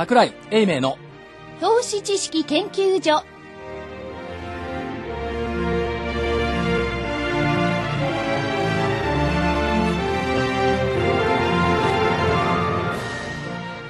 桜井英明の投資知識研究所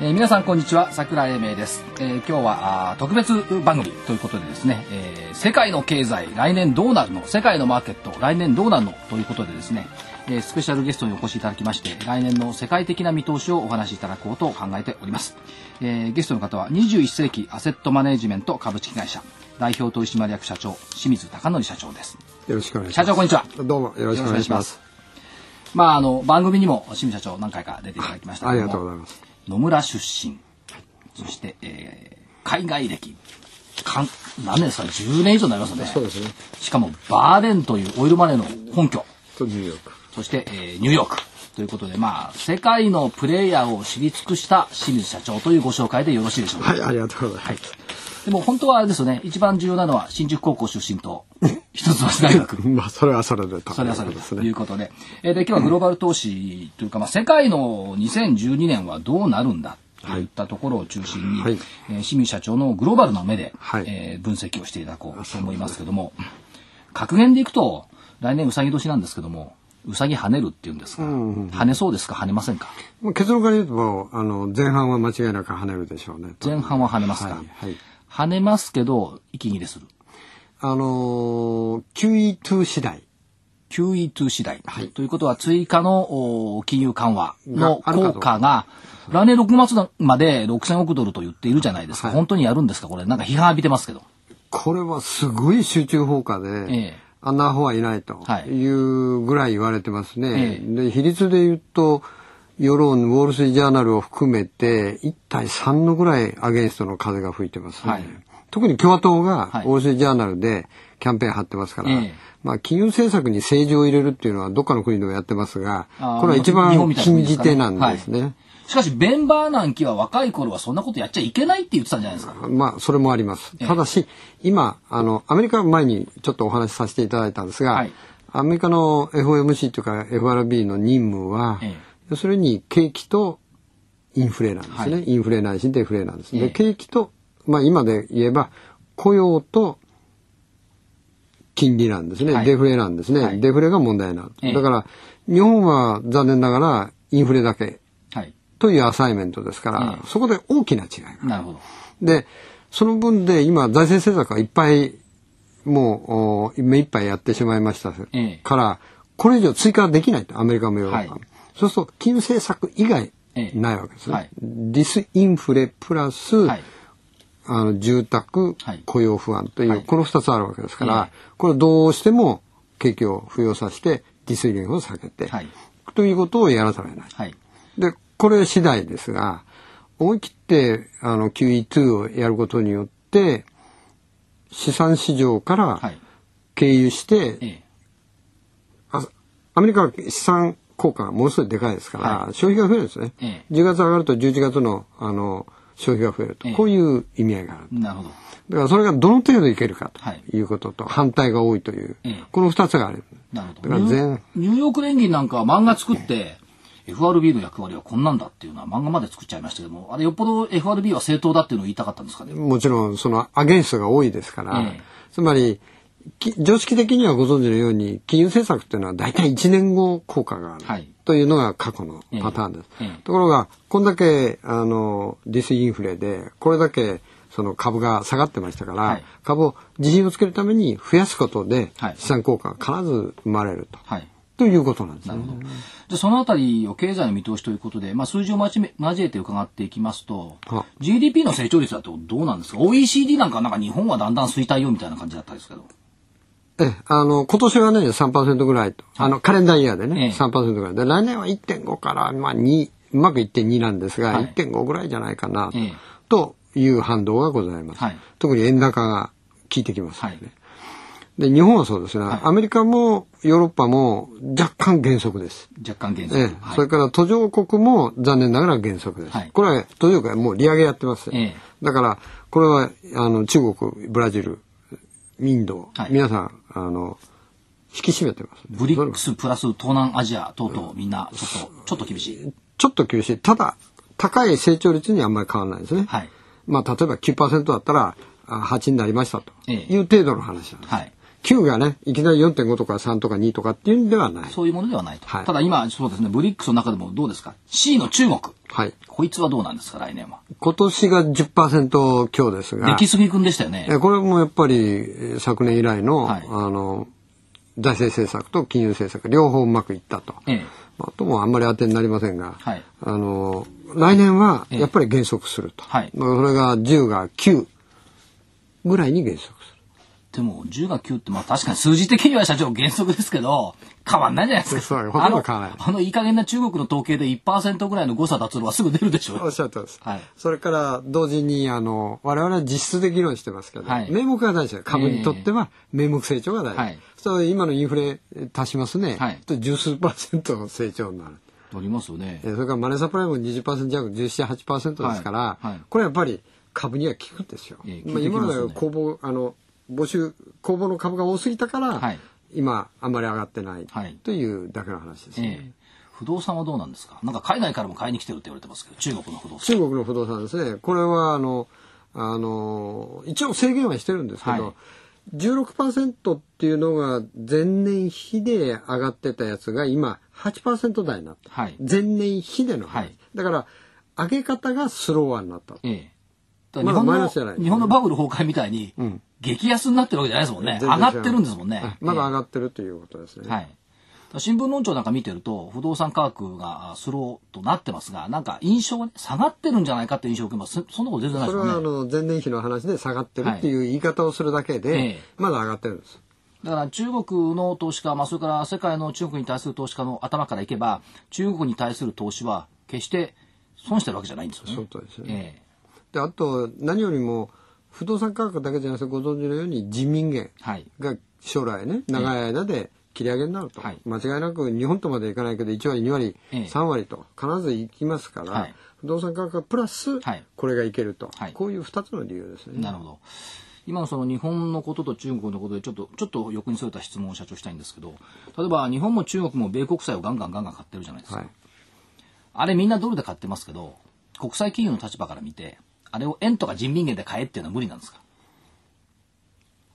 えー皆さんこんにちは桜井英明です、えー今日はあー特別番組ということでですね、えー世界の経済来年どうなるの？世界のマーケット来年どうなるの？ということでですね、えースペシャルゲストにお越しいただきまして来年の世界的な見通しをお話しいただこうと考えております、えーゲストの方は21世紀アセットマネジメント株式会社代表取締役社長清水貴則社長です。よろしくお願いします。社長こんにちは。どうもよろしくお願いします。まああの番組にも清水社長何回か出ていただきましたありがとうございます。野村出身、そして、えー海外歴、かん何年ですか？ね、10年以上になりますよね。そうですね。しかも、バーレンというオイルマネーの本拠、とニューヨーク。そして、えーニューヨークということで、まあ、世界のプレイヤーを知り尽くした清水社長というご紹介でよろしいでしょうか。はい、ありがとうございます。でも、本当はあれですよね、一番重要なのは、新宿高校出身と、一橋大学。まあ、それはそれでと。それはそれという。ことで、えーで今日はグローバル投資というか、まあ、世界の2012年はどうなるんだといったところを中心に、はいえー清水社長のグローバルな目で、はいえー分析をしていただこうと思いますけども、格言でいくと、来年うさぎ年なんですけども、うさぎ跳ねるっていうんですが、跳ねそうですか？跳ねませんか？まあ結論から言うと、あの、前半は間違いなく跳ねるでしょうね。前半は跳ねますか、はいはい。跳ねますけど、息切れする。あのー、QE2 次第。QE2 次第、ということは追加のお金融緩和の効果が来年6月まで6000億ドルと言っているじゃないですか、はい。本当にやるんですか？これ。なんか批判浴びてますけど。これはすごい集中放火で、ええあんなアホはいないとはい。いうぐらい言われてますね。えで、比率で言うと、世論、ウォール・ストリート・ジャーナルを含めて、1対3のぐらいアゲンストの風が吹いてますね。はい。特に共和党がはい。ウォール・ストリート・ジャーナルでキャンペーン張ってますから、ええ。まあ、金融政策に政治を入れるっていうのはどっかの国でもやってますがこれは一番禁じ手なんですね。しかしベン・バーナンキは若い頃はそんなことやっちゃいけないって言ってたんじゃないですかまあ、それもあります。ただし、今、あの、アメリカは前にちょっとお話しさせていただいたんですが、はいアメリカの FOMC というか FRB の任務は、ええ要するに景気とインフレなんですね。はいインフレないしデフレなんです。ええで、景気と、まあ今で言えば、雇用と金利なんですね。はいデフレなんですね。はいデフレが問題なだから、日本は残念ながらインフレだけはいというアサイメントですから、ええそこで大きな違いがある。なるほど。で、その分で今、財政政策がいっぱい、もう、お目いっぱいやってしまいましたええ。から、これ以上追加できないと、アメリカもヨーロッパも。はい。そうすると、金融政策以外ええ。ないわけですね。はい。ディスインフレプラス、はい。あの住宅、はい。雇用不安という、はい。この二つあるわけですから、えこれどうしても景気を浮揚させて、ディスインフレを避けて、はい。ということをやらざるを得ない。これ次第ですが、思い切って、あの、QE2 をやることによって、資産市場からはい。経由して、ええ。あアメリカは資産効果がものすごいでかいですから、は消費が増えるんですね。ええ。10月上がると11月の、あの、消費が増えると、ええ。こういう意味合いがある。なるほど。だからそれがどの程度いけるかはい。ということと、反対が多いという、ええ。この二つがある。なるほだからどニューヨーク連銀なんかは漫画作って FRB の役割はこんなんだっていうのは漫画まで作っちゃいましたけどもあれよっぽど FRB は正当だっていうのを言いたかったんですかね。もちろんそのアゲンストが多いですから、ええ。つまりき常識的にはご存知のように金融政策っていうのは大体1年後効果がある、はい。というのが過去のパターンです。ええ。ええ。ところがこんだけあのディスインフレでこれだけその株が下がってましたから、はい。株を自信をつけるために増やすことではい。資産効果が必ず生まれると、はいということなんですね。じゃあそのあたりを経済の見通しということで、まあ、数字を交え交えて伺っていきますとは GDP の成長率だとどうなんですか？OECD なんかなんか日本はだんだん衰退よみたいな感じだったんですけどええ、あの、今年はね、3%ぐらいと。あの、カレンダーイヤーでね、ええ3%ぐらい。で、来年は1.5から、まあ2、うまく1.2なんですが、はい1.5ぐらいじゃないかな、ええという反動がございます。はい特に円高が効いてきますよね。はいで、日本はそうですね、はいアメリカもヨーロッパも若干減速です。若干減速、ええはいそれから途上国も残念ながら減速です。はいこれは途上国はもう利上げやってますよ、ええだから、これはあの中国、ブラジル、インド、はい皆さん、あの、引き締めてます、ブリックスプラス東南アジア等々みんなちょっとちょっと厳しいちょっと厳しい。ただ、高い成長率にあんまり変わらないですね。はい。まあ、例えば9%だったら、あ8になりましたとええいう程度の話なんです。はい。9がね、いきなり4.5とか3とか2とかっていうんではない。そういうものではないと。はいただ今、そうですね、ブリックスの中でもどうですか ?C の中国。はい。こいつはどうなんですか来年は？今年が10%強ですが、出来すぎくんでしたよね。えこれもやっぱりえー昨年以来の、はいあの、財政政策と金融政策両方うまくいったと。ええ。あともあんまり当てになりませんが、はいあの、来年はやっぱり減速すると。はいまあそれが10が9ぐらいに減速する。でも、10が9って、まあ確かに数字的には社長原則ですけど、変わんないじゃないですか。そうほとんど変わらないあの、あのいい加減な中国の統計で1%ぐらいの誤差脱露はすぐ出るでしょおっしゃってます。はいそれから同時にあの我々は実質で議論してますけど、はい名目が大事です株にとっては名目成長が大事。はいそう今のインフレ足しますね。はいと十数パーセントの成長になる。ありますよねえ。それからマネーサプライも20%弱、17、8%ですから、はいはいこれやっぱり株には効くんですよ。ええまあ、今まで効いてきますよねは公募、あの、募集、公募の株が多すぎたから、はい今あんまり上がってないはいというだけの話ですね。ええ。不動産はどうなんですか？なんか海外からも買いに来てるって言われてますけど、中国の不動産。中国の不動産ですね。これはあの、あの、一応制限はしてるんですけど、はい16%っていうのが前年比で上がってたやつが今8%台になった。はい前年比での話、はいだから上げ方がスローワーになった。ええ。日本の、日本のバブル崩壊みたいに、ん激安になってるわけじゃないですもんね。上がってるんですもんね。まだ上えがってるということですね。えはい。新聞論調なんか見てると、不動産価格がスローとなってますが、なんか印象がね下がってるんじゃないかって印象を受けます。そそんなこと全然ないそれはあですもんね。の前年比の話で下がってるっていう言い方をするだけで、ええまだ上がってるんです。だから中国の投資家、まあ、それから世界の中国に対する投資家の頭からいけば、中国に対する投資は決して損してるわけじゃないんですよね。そうですねえであと何よりも不動産価格だけじゃなくてご存知のように人民元。が将来ね長い間で切り上げになると、はい。間違いなく日本とまでいかないけど1割2割、ええ。3割と必ずいきますから、はい。不動産価格プラスはい。これがいけると、はい。こういう2つの理由ですね。なるほど。今のその日本のことと中国のことでちょっと、ちょっと横にそれた質問を社長したいんですけど、例えば日本も中国も米国債をガンガンガンガン買ってるじゃないですか。はい。あれみんなドルで買ってますけど、国際金融の立場から見て、あれを円とか人民元で買えっていうのは無理なんですか？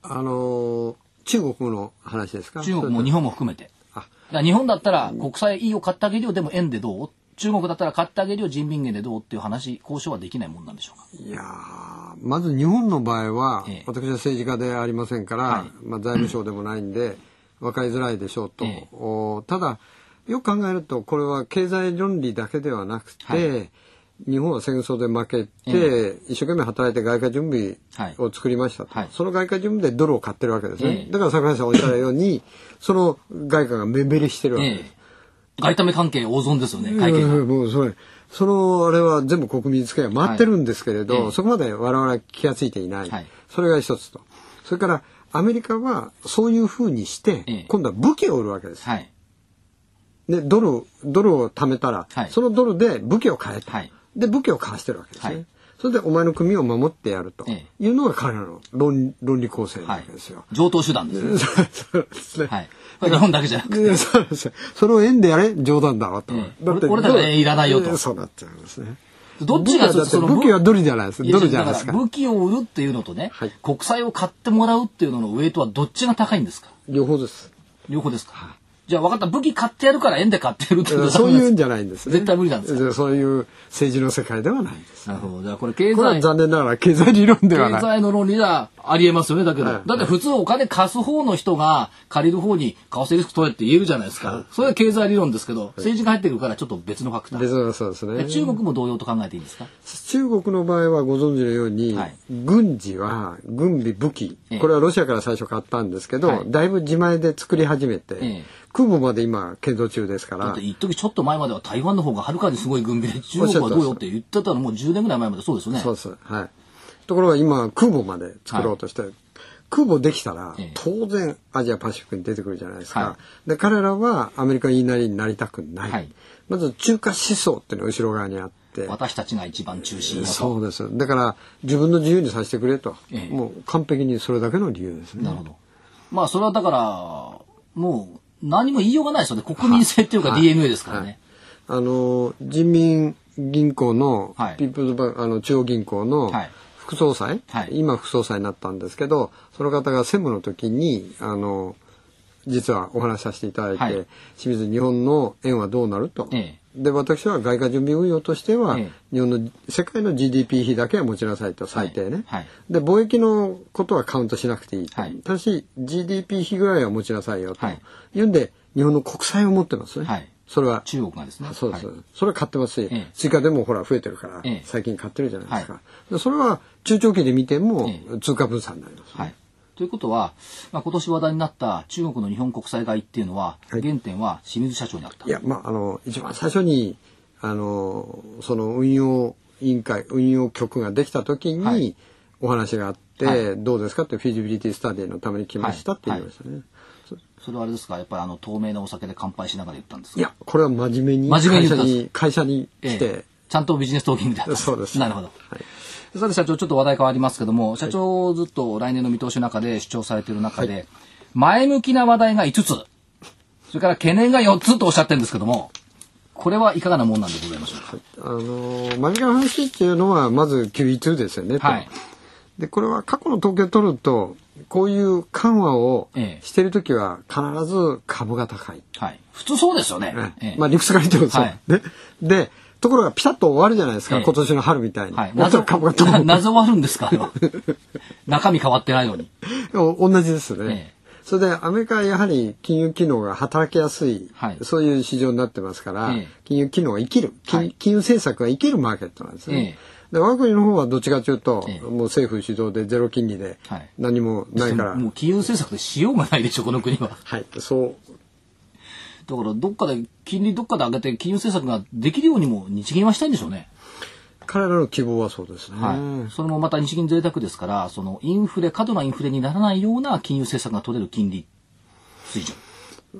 あのー中国の話ですか？中国も日本も含めて。あ。だ日本だったら国債いいよ買ってあげるよ。でも円でどう？中国だったら買ってあげるよ人民元でどうっていう話交渉はできないもんなんでしょうか？いやーまず日本の場合は、ええ。私は政治家でありませんから、はい。まあ、財務省でもないんで、分かりづらいでしょうと、えただよく考えるとこれは経済論理だけではなくて、はい日本は戦争で負けて、え一生懸命働いて外貨準備を作りましたと、はい。その外貨準備でドルを買ってるわけですね、ええ。だから桜井さんおっしゃるようにその外貨が目減りしてるわけ。です、ええ。外為関係大損ですよね会計が、うんもうそれそのあれは全部国民付けが回ってるんですけれど、はいええ。そこまで我々は気がついていない、はい。それが一つと。それからアメリカはそういうふうにして、ええ。今度は武器を売るわけです、はい。でドルドルを貯めたら、はい。そのドルで武器を買えと、はいで武器を買わしてるわけですね、はい。それでお前の組を守ってやるとえいうのが彼らの論論理構成なわけですよ、上等手段ですね。そうですね、はい。日本だけじゃなくて。で そうですよそれを円でやれ冗談だわと、ええ。俺俺たちは円いらないよと。ええそうなっちゃうんですね。どっちがその武器はドルじゃないです。ドルじゃないですか。武器を売るっていうのとね、はい。国債を買ってもらうっていうののウェイトはどっちが高いんですか？両方です。両方ですか、じゃあ分かった。武器買ってやるから円で買ってやるってそういうんじゃゃないんですね。絶対無理なんですかそういう政治の世界ではないです。なるほど。じゃあこれ経これは済残念ながら経済理論ではない。経済の論理はありえますよね、だけど。はい。だって普通お金貸す方の人が借りる方に為替リスク取れって言えるじゃないですか。それは経済理論ですけど、政治が入ってくるからちょっと別のファクター。別にそうですね。で中国も同様と考えていいんですか？中国の場合はご存知のように、はい。軍事は軍備武器。ええ。これはロシアから最初買ったんですけど、はい。だいぶ自前で作り始めて、ええ空母まで今建造中ですから。だって一時ちょっと前までは台湾の方がはるかにすごい軍備で中国はどうよって言ってたのもう10年ぐらい前までそうですよね。そうですはい。ところが今空母まで作ろうとして、空母できたら、ええ。当然アジアパシフィックに出てくるじゃないですか、はで彼らはアメリカ言いなりになりたくない、はい。まず中華思想っていうのが後ろ側にあって。私たちが一番中心。そうです。だから自分の自由にさせてくれと、ええ。もう完璧にそれだけの理由ですね。なるほど。まあそれはだから、もう何も言いようがないですよね。国民性っていうか DNA ですからね。あの人民銀行の、はい。ピープルズバンあの中央銀行のはい。副総裁、はい。今副総裁になったんですけどその方が専務の時にあの実はお話しさせていただいて、はい。清水日本の円はどうなると。えで私は外貨準備運用としては、ええ。日本の世界の GDP 比だけは持ちなさいと最低ね、はいで貿易のことはカウントしなくていいと、はい。ただし GDP 比ぐらいは持ちなさいよと、はい。い、うんで日本の国債を持ってますね、はい。それは。中国がですね。そうです、はい。それは買ってますし、ええ。追加でもほら増えてるから、ええ。最近買ってるじゃないですか、はでそれは中長期で見てもえ通貨分散になります、はい。ということは、まあ、今年話題になった中国の日本国債買いっていうのは、はい。原点は清水社長にあった。いや、まあ、あの、一番最初に、あの、その運用委員会、運用局ができた時に、はい。お話があって、はどうですかってフィジビリティスタディのために来ましたって言いましたね。それはあれですか、やっぱりあの透明なお酒で乾杯しながら言ったんですか？いや、これは真面目に真面目に会社に、会社に来て、ええ。ちゃんとビジネストーキングでそうです。なるほど。はいさて社長、ちょっと話題変わりますけども、社長ずっと来年の見通しの中で主張されている中で、前向きな話題が5つ、それから懸念が4つとおっしゃってるんですけども、これはいかがなもんなんでございましょうか？あの、真面目な話っていうのは、まず QE2 ですよね、とはい。で、これは過去の統計を取ると、こういう緩和をええしてるときは必ず株が高い。はい。普通そうですよね。ええまあ理屈から言ってもそう、はいね。で、ところがピタッと終わるじゃないですか、ええ。今年の春みたいに。はい。終わったら株が謎はあるんですか？中身変わってないのに。お同じですね。ええ。それでアメリカはやはり金融機能が働きやすい、はい。そういう市場になってますから、ええ。金融機能が生きる。金、はい。金融政策が生きるマーケットなんですね。で我が国の方はどっちかというと、ええ。もう政府主導でゼロ金利ではい。何もないから、もう金融政策でしようがないでしょ、この国は。はい、そうだからどっかで、金利どっかで上げて金融政策ができるようにも日銀はしたいんでしょうね。彼らの希望はそうですね。はい。それもまた日銀贅沢ですから、そのインフレ、過度なインフレにならないような金融政策が取れる金利水準。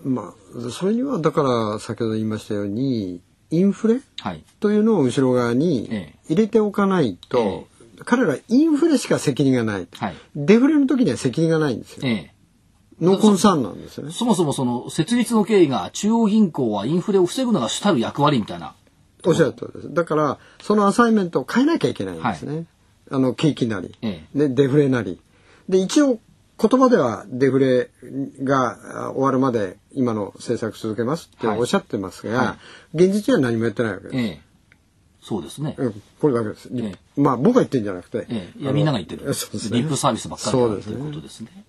まあそれにはだから先ほど言いましたようにインフレはい。というのを後ろ側にええ入れておかないと、彼らインフレしか責任がない、はいデフレの時には責任がないんですよ。ええ。ノーコンサーンなんですよね。そもそもその設立の経緯が中央銀行はインフレを防ぐのが主たる役割みたいな。おっしゃる通りです。だからそのアサイメントを変えなきゃいけないんですね。あの景気なり、えでデフレなり。で一応言葉ではデフレがあ終わるまで今の政策続けますってはいおっしゃってますが、は現実には何もやってないわけです。ええ。そうですね。うん、これだけです。えまあ僕が言ってるんじゃなくて、ええ。いや、みんなが言ってる。そうですね。リップサービスばっかりそうですだということね。ですね。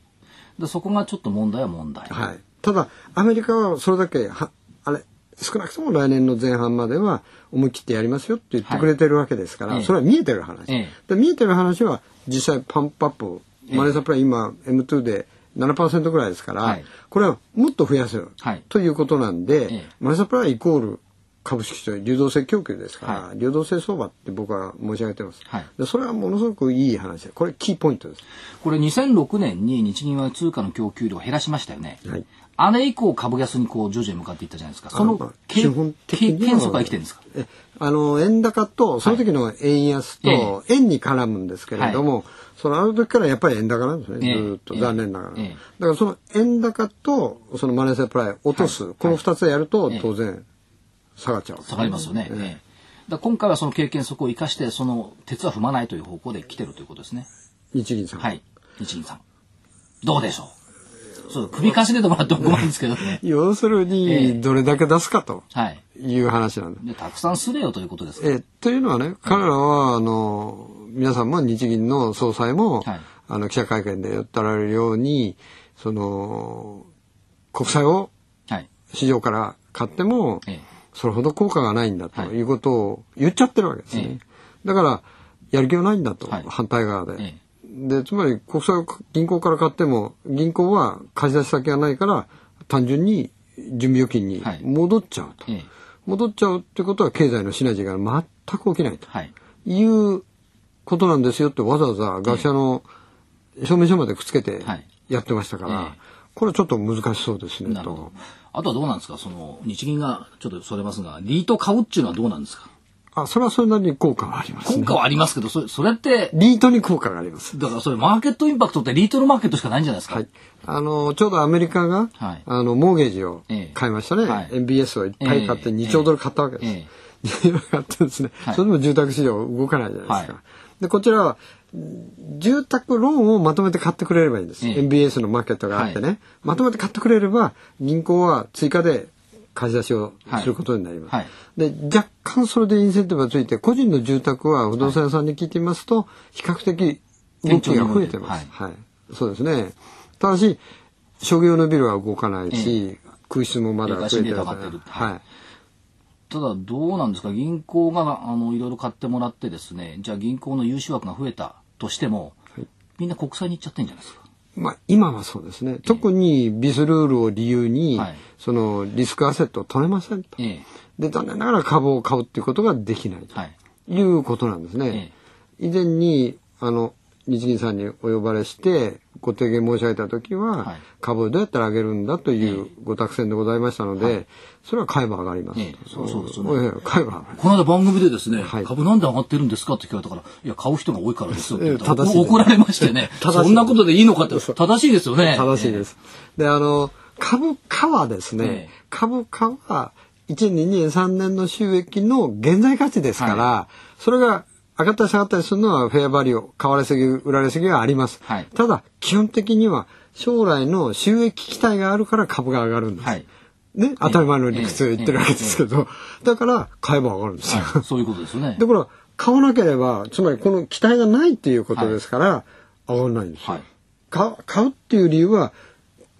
でそこがちょっと問題は問題。はい。ただアメリカはそれだけはあれ少なくとも来年の前半までは思い切ってやりますよって言ってくれてるわけですから、はいええそれは見えてる話。えで見えてる話は実際パンプアップ、マネーサプライ今 M2 で7%ぐらいですから、はいこれはもっと増やす、はいということなんで、ええマネーサプライイコール株式市場流動性供給ですから、は流動性相場って僕は申し上げてます、はい。でそれはものすごくいい話。でこれキーポイントです。これ2006年に日銀は通貨の供給量を減らしましたよね。はい。あれ以降株安にこう徐々に向かっていったじゃないですか。そのあまあけ基本的にはけ変則は生きてるんですか？えあの円高とその時の円安と円に絡むんですけれども、そのあの時からやっぱり円高なんですね、ええ。ずーっと残念ながら、ええ。だからその円高とそのマネーサプライを落とす、この2つやるとええ。当然下がっちゃうわけ下がりますよね。ええええだ今回はその経験則を生かして、その鉄は踏まないという方向で来てるということですね。日銀さん、はい。日銀さん。どうでしょう？そう、首かしげてもらっても困るんですけどね。要するええにどれだけ出すかとはい。いう話なんです。で、たくさんすれよということですかえというのはね彼らはあの皆さんも日銀の総裁も、はいあの記者会見で言ったられるようにその国債をはい。市場から買ってもええそれほど効果がないんだとはいいうことを言っちゃってるわけですね。えだからやる気はないんだと、はい反対側で。えでつまり国債を銀行から買っても銀行は貸し出し先がないから単純に準備預金にはい戻っちゃうと。戻っちゃうってことは経済のシナジーが全く起きないとはい。いうことなんですよってわざわざ学者の証明書までくっつけてはいやってましたから、ええこれちょっと難しそうですねと。あとはどうなんですか？その、日銀が、ちょっとそれますが、リート買うっていうのはどうなんですか？あ、それはそれなりに効果がありますね。効果はありますけど、それ、それって、リートに効果があります。だからそれマーケットインパクトってリートのマーケットしかないんじゃないですか？はい。あの、ちょうどアメリカが、はいあの、モーゲージをええ買いましたね。はい MBS をいっぱい買ってええ2兆ドル買ったわけです。ええいろいろあってですね、はいそれでも住宅市場動かないじゃないですか。はいで、こちらは、住宅ローンをまとめて買ってくれればいいんです。ええ MBS のマーケットがあってね、まとめて買ってくれれば、銀行は追加で貸し出しをすることになります。はいで、若干それでインセンティブがついて、個人の住宅は不動産屋さんに聞いてみますと、比較的動きが増えてます。ははい。そうですね。ただし、商業のビルは動かないし、空室もまだ増えてまってるはい。ただどうなんですか？銀行があのいろいろ買ってもらってですねじゃあ銀行の融資枠が増えたとしても、みんな国債に行っちゃってんじゃないですか？まあ、今はそうですね。特にビスルールを理由に、はい。そのリスクアセットを取れませんと。ええ。で、残念ながら株を買うっていうことができないと。はい。いうことなんですね。以前に、あの、日銀さんにお呼ばれして、ご提言申し上げたときは、はい。株をどうやったら上げるんだというご託戦でございましたので、それは買えば上がります。と。ええ。そうそうですよね。ええ買えば。この間番組でですね、はい。株なんで上がってるんですかって聞かれたから、いや、買う人が多いからですよって言ったら怒られましてね、そんなことでいいのかって、正しいですよね。正しいです。で、あの、株価はですね、ええ。株価は1年、2年、3年の収益の現在価値ですから、はそれが上がったり下がったりするのはフェアバリュー、買われすぎ、売られすぎはあります。はいただ、基本的には将来の収益期待があるから株が上がるんです。はいね、当たり前の理屈を言ってるわけですけど、だから買えば上がるんですよ。はいそういうことですよね。だから、買わなければ、つまりこの期待がないっていうことですから、上がらないんですよ。はい買う買うっていう理由は、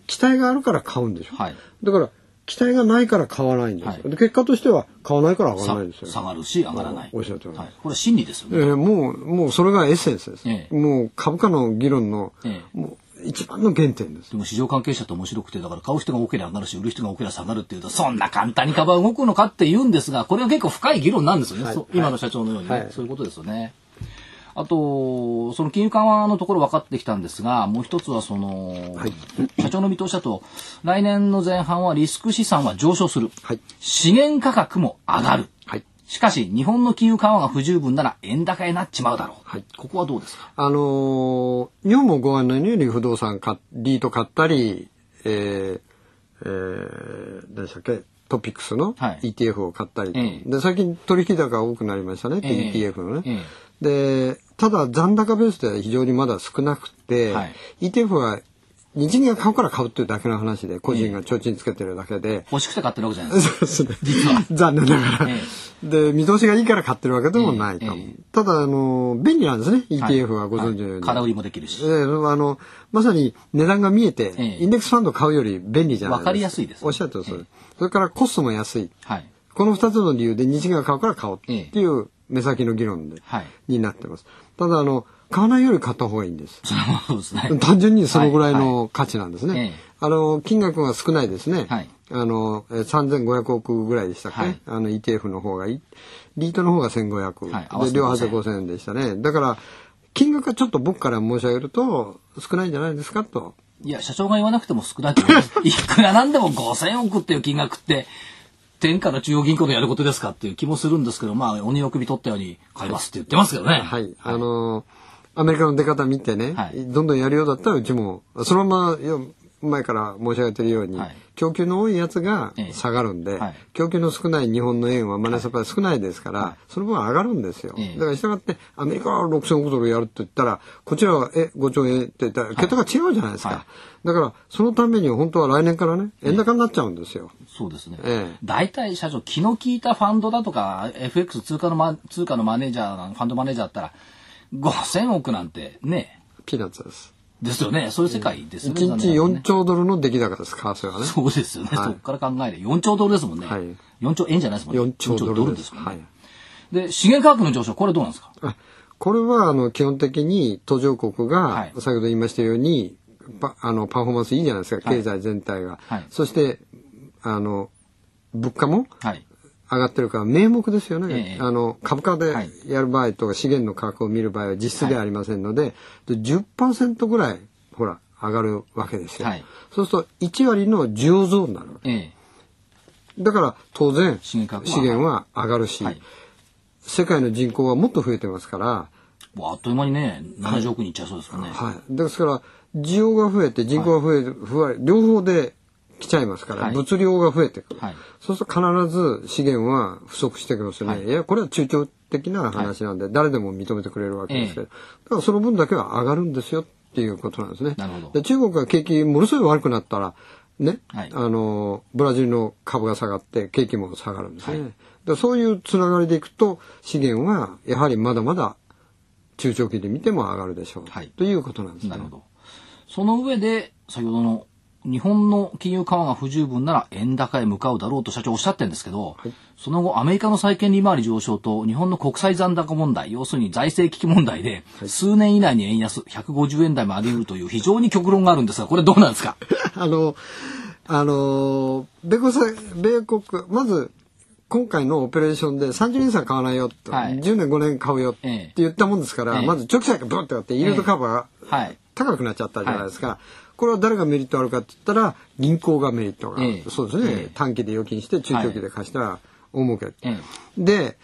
期待があるから買うんでしょ。はいだから、期待がないから買わないんですよ。はいで結果としては、買わないから上がらさないんですよ。下がるし、上がらない。おっしゃる通りはい。これは真理ですよえね。ーもう、もうそれがエッセンスです。ええもう株価の議論の、ええもう一番の原点です。でも市場関係者って面白くて、だから買う人が多ければ上がるし、売る人が多ければ下がるっていうと、そんな簡単に株は動くのかって言うんですが、これは結構深い議論なんですよね。はい今の社長のようにね、はいそういうことですよね。あと、その金融緩和のところ分かってきたんですが、もう一つはその、はい社長の見通しだと、来年の前半はリスク資産は上昇する。はい。資源価格も上がる。はい。しかし、日本の金融緩和が不十分なら円高になっちまうだろう。はいここはどうですか？あのー日本もご案内のように不動産買っリート買ったり、えー、えー、何でしたっけ、トピックスのはい ETF を買ったりと、ええで、最近取引高が多くなりましたね、ええ ETF のね。えで、ただ残高ベースでは非常にまだ少なくて、はい ETF は日銀が買うから買うっていうだけの話で、個人が提灯つけてるだけで、欲しくて買ってるわけじゃないですか。そうですね。実は残念ながら、えで、見通しがいいから買ってるわけでもないと。えただ、あの、便利なんですね、はい ETF はご存知のように。空売りもできるし。ええあの、まさに値段が見えて、ええインデックスファンド買うより便利じゃないですか。わかりやすいですねおっしゃるとおりそれ。それからコストも安い。はい。この二つの理由で日銀が買うから買おうっていう目先の議論で、はい。になってます。ただ、あの、買わないより買った方がいいんです。そうですね。単純にそのぐらいはいの価値なんですね。ええあの、金額が少ないですね。はいあの、えー3500億ぐらいでしたっけ、はいあの ETF の方がいい。リートの方が1500。はい合わせてで、両端で5000円でしたね。だから、金額はちょっと僕から申し上げると、少ないんじゃないですかと。いや、社長が言わなくても少ないと思います。いくらなんでも5000億っていう金額って、天下の中央銀行でやることですかっていう気もするんですけど、まあ、鬼の首取ったように買いますって言ってますけどね。はい。あの、アメリカの出方見てね、はいどんどんやるようだったらうちも、そのまま、前から申し上げてるように、はい。供給の多いやつがええ。下がるんで、はい。供給の少ない日本の円はマネーサプライ少ないですから、その分上がるんですよ。ええ。だから従ってアメリカは6000億ドルやるって言ったら、こちらはえ5兆円？って言ったら、桁が違うじゃないですか。はい。だから、そのために本当は来年からね、円高になっちゃうんですよ。そうですね。ええ。大体社長、気の利いたファンドだとか、FX 通貨のマ通貨のマネージャー、ファンドマネージャーだったら、5000億なんてね、ピーナッツです。ですよね。そういう世界ですよね。1日4兆ドルの出来高です、為替はね。そうですよね。はいそこから考えて4兆ドルですもんね。はい4兆円じゃないですもんね。4兆ドルです。もんね。はい。で、資源価格の上昇、これどうなんですか？あこれはあの基本的に途上国が、はい先ほど言いましたようにパあのパフォーマンスいいじゃないですかはい経済全体が、はいそしてあの物価もはい。上がってるから名目ですよね、ええ。あの株価ではい。やる場合とか資源の価格を見る場合は実質ではありませんので,、で10%ぐらいほら上がるわけですよ、はい。そうすると1割の需要増になるええ。だから当然資源は。上がるし、はい。世界の人口はもっと増えてますからあっという間にね、70億人いっちゃいそうですからね。はい。ですから、需要が増えて人口が増える、増える両方で来ちゃいますから、はい。物量が増えてくる、はい。そうすると必ず資源は不足してきますよね、はい。い、やこれは中長的な話なんで、誰でも認めてくれるわけですけど、だからその分だけは上がるんですよっていうことなんですね。なるほど。で中国が景気ものすごい悪くなったらね、はい。あのブラジルの株が下がって景気も下がるんですね、はい。だからそういうつながりでいくと資源はやはりまだまだ中長期で見ても上がるでしょう、はい。ということなんですね。なるほど。その上で、先ほどの日本の金融緩和が不十分なら円高へ向かうだろうと社長おっしゃってるんですけど、その後アメリカの債券利回り上昇と日本の国債残高問題、要するに財政危機問題で、数年以内に円安150円台もあり得るという非常に極論があるんですが、これどうなんですか？あの、あの、米国さ、米国、まず、今回のオペレーションで30年差買わないよと、はい。10年5年買うよってええ。言ったもんですから、ええ。まず長期債がブーってやって、イールドカバーがはい。高くなっちゃったじゃないですか。これは誰がメリットあるかって言ったら、銀行がメリットがある、ええ。そうですね、ええ。短期で預金して、中長期で貸したら大儲け。えで、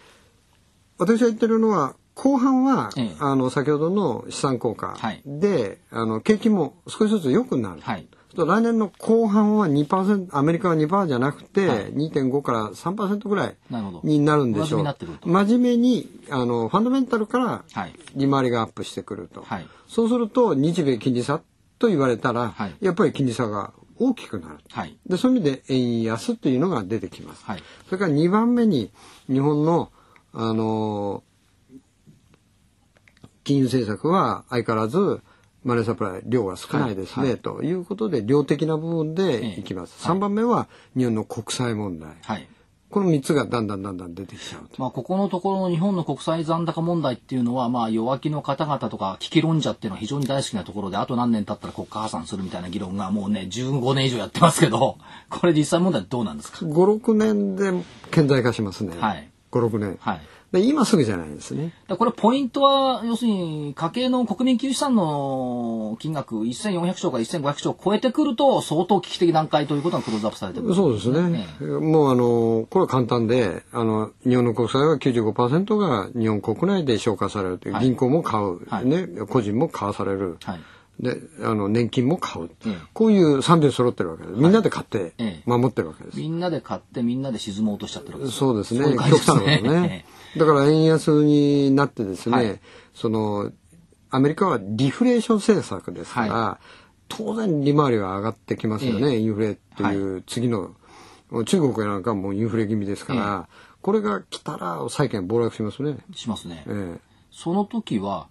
私が言ってるのは、後半は、ええ。あの、先ほどの資産効果はい。で、あの、景気も少しずつ良くなる。はい。来年の後半は2%、アメリカは2%じゃなくて、はい。2.5から3%ぐらいになるんでしょう。真面目に、あの、ファンダメンタルからはい。利回りがアップしてくると。はい。そうすると、日米金利差と言われたら、はいやっぱり金利差が大きくなる。はい。で、そういう意味で円安というのが出てきます。はい。それから2番目に、日本の、あの金融政策は相変わらず、マネーサプライ量が少ないですね、はいはいということで、量的な部分でいきます。ええはい3番目は、日本の国債問題。はい。この3つがだんだんだんだん出てきちゃうと。まあ、ここのところの日本の国際残高問題っていうのは、まあ、弱気の方々とか危機論者っていうのは非常に大好きなところで、あと何年経ったら国家破産するみたいな議論がもうね、15年以上やってますけど、これ実際問題どうなんですか？5、6年で顕在化しますね。はい。5、6年。はい。で今すぐじゃないですね。これポイントは、要するに家計の国民給資産の金額1400兆から1500兆を超えてくると相当危機的段階ということがクローズアップされてくる。そうですね。もうあの、これは簡単で、あの、日本の国債は95%が日本国内で消化されるという、はい銀行も買う、はいね、個人も買わされる。はい。で、あの、年金も買う。ええこういう3点揃ってるわけです。みんなで買ってええ守ってるわけです。みんなで買ってみんなで沈もうとしちゃってるわけです。そうですね。極ですね端なことね。だから円安になってですね、はいその、アメリカはリフレーション政策ですから、は当然利回りは上がってきますよね、インフレっていう次の、中国なんかはもうインフレ気味ですから、これが来たら債券暴落しますね。しますね。えその時は、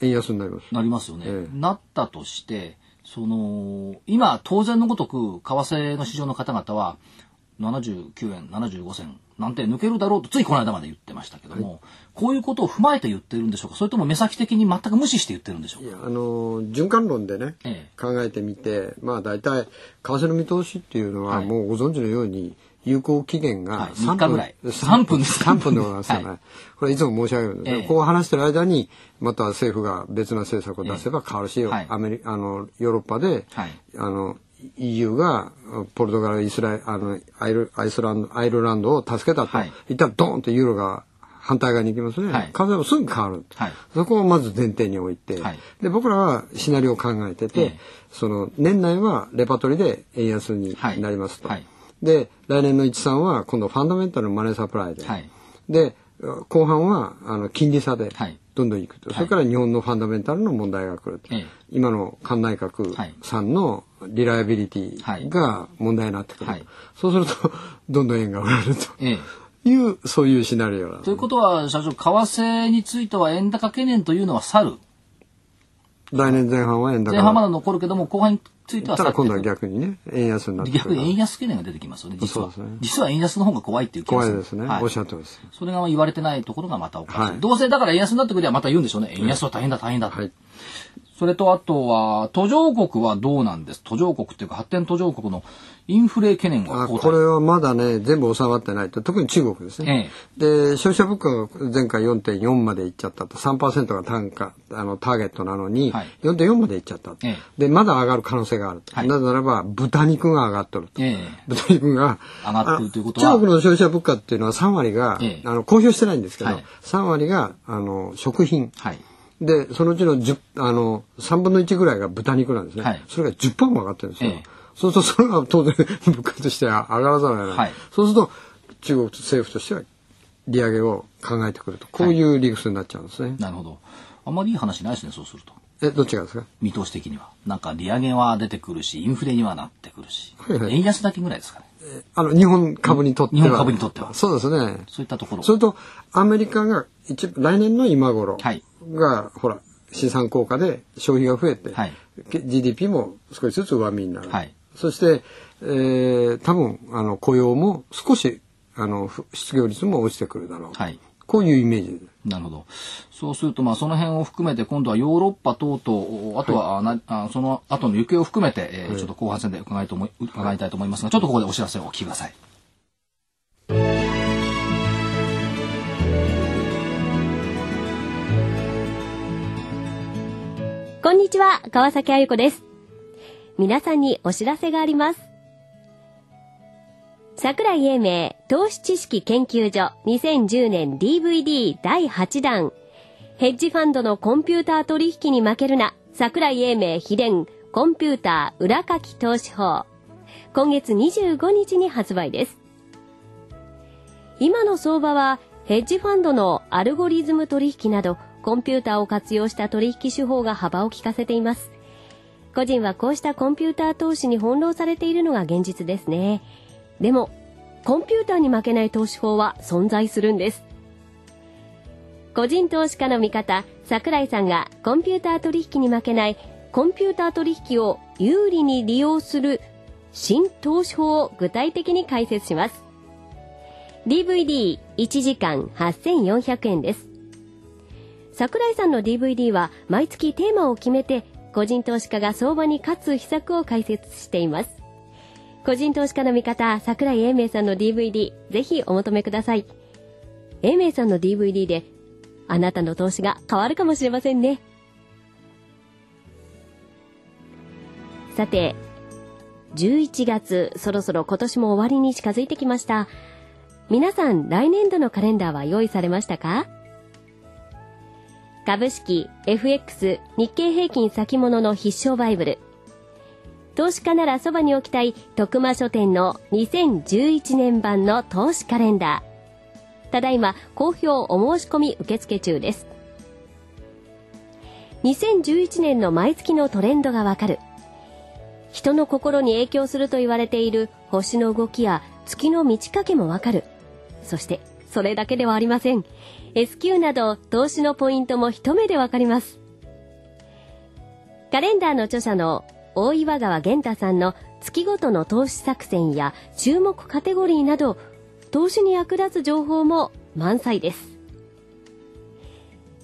え円安になります。なりますよね。ええなったとして、その、今、当然のごとく、為替の市場の方々は、79円、75銭なんて抜けるだろうと、ついこの間まで言ってましたけども、こういうことを踏まえて言ってるんでしょうか？それとも目先的に全く無視して言ってるんでしょうか？いや、あの、循環論でね、ええ。考えてみて、まあ大体、為替の見通しっていうのは、はい。もうご存知のように、有効期限がはい3 3日ぐらい。3分。です。3分でございますよね。はい。これいつも申し上げるんですええ。こう話してる間に、また政府が別な政策を出せば変わるし、はい。アメリあの、ヨーロッパで、はい。あの、EU がポルトガル、イスラエル、あの、アイルアイスランド、アイルランドを助けたと、はい。言ったらドーンとユーロが反対側に行きますね。はい。為替もすぐ変わる。はい。そこをまず前提に置いて、はい。で僕らはシナリオを考えてて、ええ。その年内はレパートリーで円安になりますと。で来年の13は今度ファンダメンタルのマネーサプライで、はい。で後半はあの金利差で。はいどんどんいくと、い。それから日本のファンダメンタルの問題が来ると、ええ。今の菅内閣はいさんのリライアビリティが問題になってくると、はい。そうすると どんどん円が売られると。ええ。いうそういうシナリオなんですと。いうことは、社長、為替については円高懸念というのは去る。来年前半は円高。前半まだ残るけども、後半についてはただ今度は逆にね円安になって逆に円安懸念が出てきますよね、実は。ね実は円安の方が怖いっていう気がする。怖いですね、はいおっしゃってますそれが言われてないところがまたおかしい。はいどうせだから円安になってくればまた言うんでしょうね。円安は大変だ、大変だ。はいそれとあとは、途上国はどうなんです？途上国っていうか発展途上国のインフレ懸念これはまだね全部収まってないと。特に中国ですね、で消費者物価が前回4.4までいっちゃったと。3%が単価あのターゲットなのに、はい。4.4までいっちゃったと、ええ。でまだ上がる可能性があると、はい。なぜならば豚肉が上がっとると、ええ。豚肉が上がってるということは中国の消費者物価っていうのは3割が、ええ。あの公表してないんですけど、はい。3割があの食品。はい。でそのうちの10あの3分の1ぐらいが豚肉なんですね、はい。それが10%も上がってるんですよ、ええそうするとそれは当然物価としては上がらざるを得ない。はいそうすると中国政府としては利上げを考えてくると。こういう理屈になっちゃうんですね。なるほど。あんまりいい話ないですね、そうすると。え、どっちがですか？見通し的には。なんか利上げは出てくるし、インフレにはなってくるし。はいはい円安だけぐらいですかね。あの、日本株にとっては。日本株にとってはそうですね。そういったところ。それと、アメリカが一来年の今頃はいが、ほら、資産効果で消費が増えて、はいけ GDP も少しずつ上身になる。はいそして、えー、多分、あの、雇用も少し、あの、ふ失業率も落ちてくるだろう。はい。こういうイメージ。なるほど。そうすると、まあ、その辺を含めて、今度はヨーロッパ等々、あとは、あなあその後の行方を含めて、えーちょっと後半戦で伺いと思い伺いたいと思いますが、ちょっとここでお知らせをお聞きください。こんにちは、川崎あゆこです。皆さんにお知らせがあります。桜井英明投資知識研究所2010年 DVD 第8弾ヘッジファンドのコンピューター取引に負けるな桜井英明秘伝コンピューター裏書き投資法今月25日に発売です。今の相場はヘッジファンドのアルゴリズム取引などコンピューターを活用した取引手法が幅を利かせています。個人はこうしたコンピューター投資に翻弄されているのが現実ですね。でも、コンピューターに負けない投資法は存在するんです。個人投資家の味方、桜井さんがコンピューター取引に負けないコンピューター取引を有利に利用する新投資法を具体的に解説します。DVD1 時間8400円です。桜井さんの DVD は毎月テーマを決めて個人投資家が相場に勝つ秘策を解説しています。個人投資家の味方、桜井英明さんの DVD、ぜひお求めください。英明さんの DVD であなたの投資が変わるかもしれませんね。さて、11月、そろそろ今年も終わりに近づいてきました。皆さん、来年度のカレンダーは用意されましたか？株式、FX、日経平均先物の必勝バイブル。投資家ならそばに置きたい徳間書店の2011年版の投資カレンダー。ただいま、好評お申し込み受付中です。2011年の毎月のトレンドがわかる。人の心に影響すると言われている星の動きや月の満ち欠けもわかる。そして、それだけではありません。S q など投資のポイントも一目でわかります。カレンダーの著者の大岩川源太さんの月ごとの投資作戦や注目カテゴリーなど投資に役立つ情報も満載です。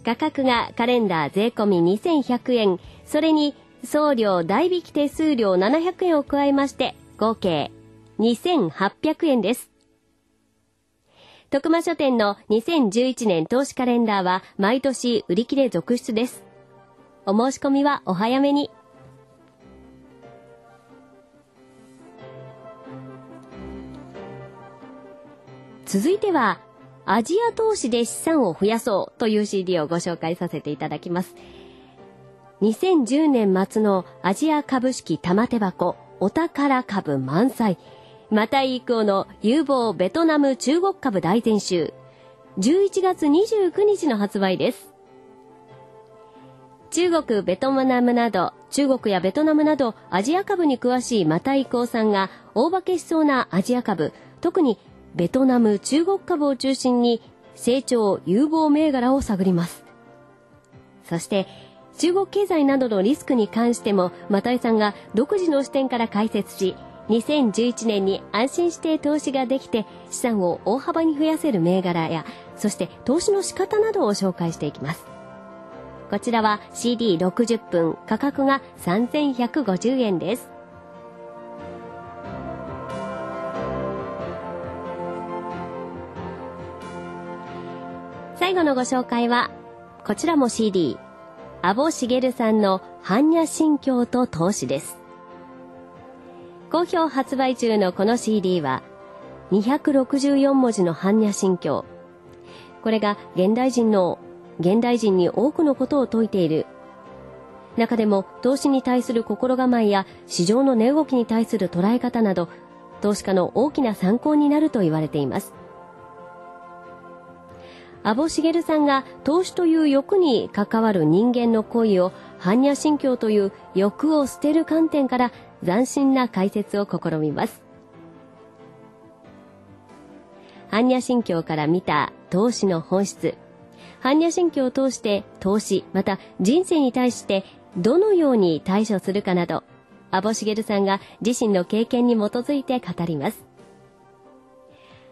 価格がカレンダー税込み2100円、それに送料代引き手数料700円を加えまして合計2800円です。徳間書店の2011年投資カレンダーは毎年売り切れ続出です。お申し込みはお早めに。続いては、アジア投資で資産を増やそうという CD をご紹介させていただきます。2010年末のアジア株式玉手箱お宝株満載。マタイイクオの有望ベトナム中国株大全集。11月29日の発売です。中国、ベトナムなど、中国やベトナムなどアジア株に詳しいマタイクオさんが大化けしそうなアジア株、特にベトナム、中国株を中心に成長有望銘柄を探ります。そして、中国経済などのリスクに関しても、マタイさんが独自の視点から解説し、2011年に安心して投資ができて資産を大幅に増やせる銘柄や、そして投資の仕方などを紹介していきます。こちらは CD60 分、価格が3150円です。最後のご紹介は、こちらも CD、アボシゲルさんの般若心経と投資です。好評発売中のこの CD は、264文字の般若心経。これが現代人の、現代人に多くのことを説いている。中でも投資に対する心構えや市場の値動きに対する捉え方など投資家の大きな参考になると言われています阿保茂さんが投資という欲に関わる人間の恋を般若心経という欲を捨てる観点から斬新な解説を試みます。般若心経から見た投資の本質。般若心経を通して投資また人生に対してどのように対処するかなど阿保茂さんが自身の経験に基づいて語ります。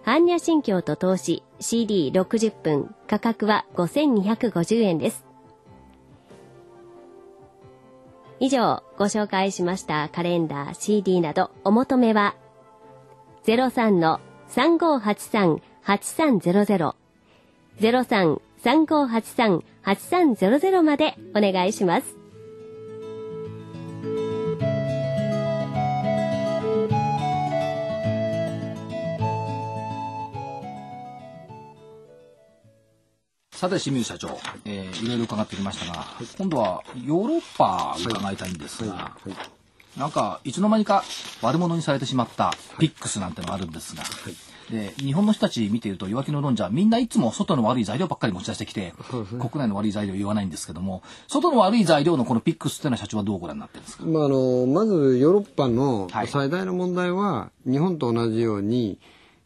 般若心経と投資 CD60 分価格は5250円です。以上ご紹介しましたカレンダー CD などお求めは03-3583-8300 03-3583-8300までお願いします。さて、清水社長、えー、いろいろ伺ってきましたが、今度はヨーロッパ伺いたいんですが、はい。はい。なんか、いつの間にか悪者にされてしまったピックスなんてのがあるんですが、で日本の人たち見ていると弱気の論者みんないつも外の悪い材料ばっかり持ち出してきて、国内の悪い材料言わないんですけども外の悪い材料のこのピックスっていうのは社長はどうご覧になってるんですか、まあ、あのまずヨーロッパのはい。最大の問題は、日本と同じように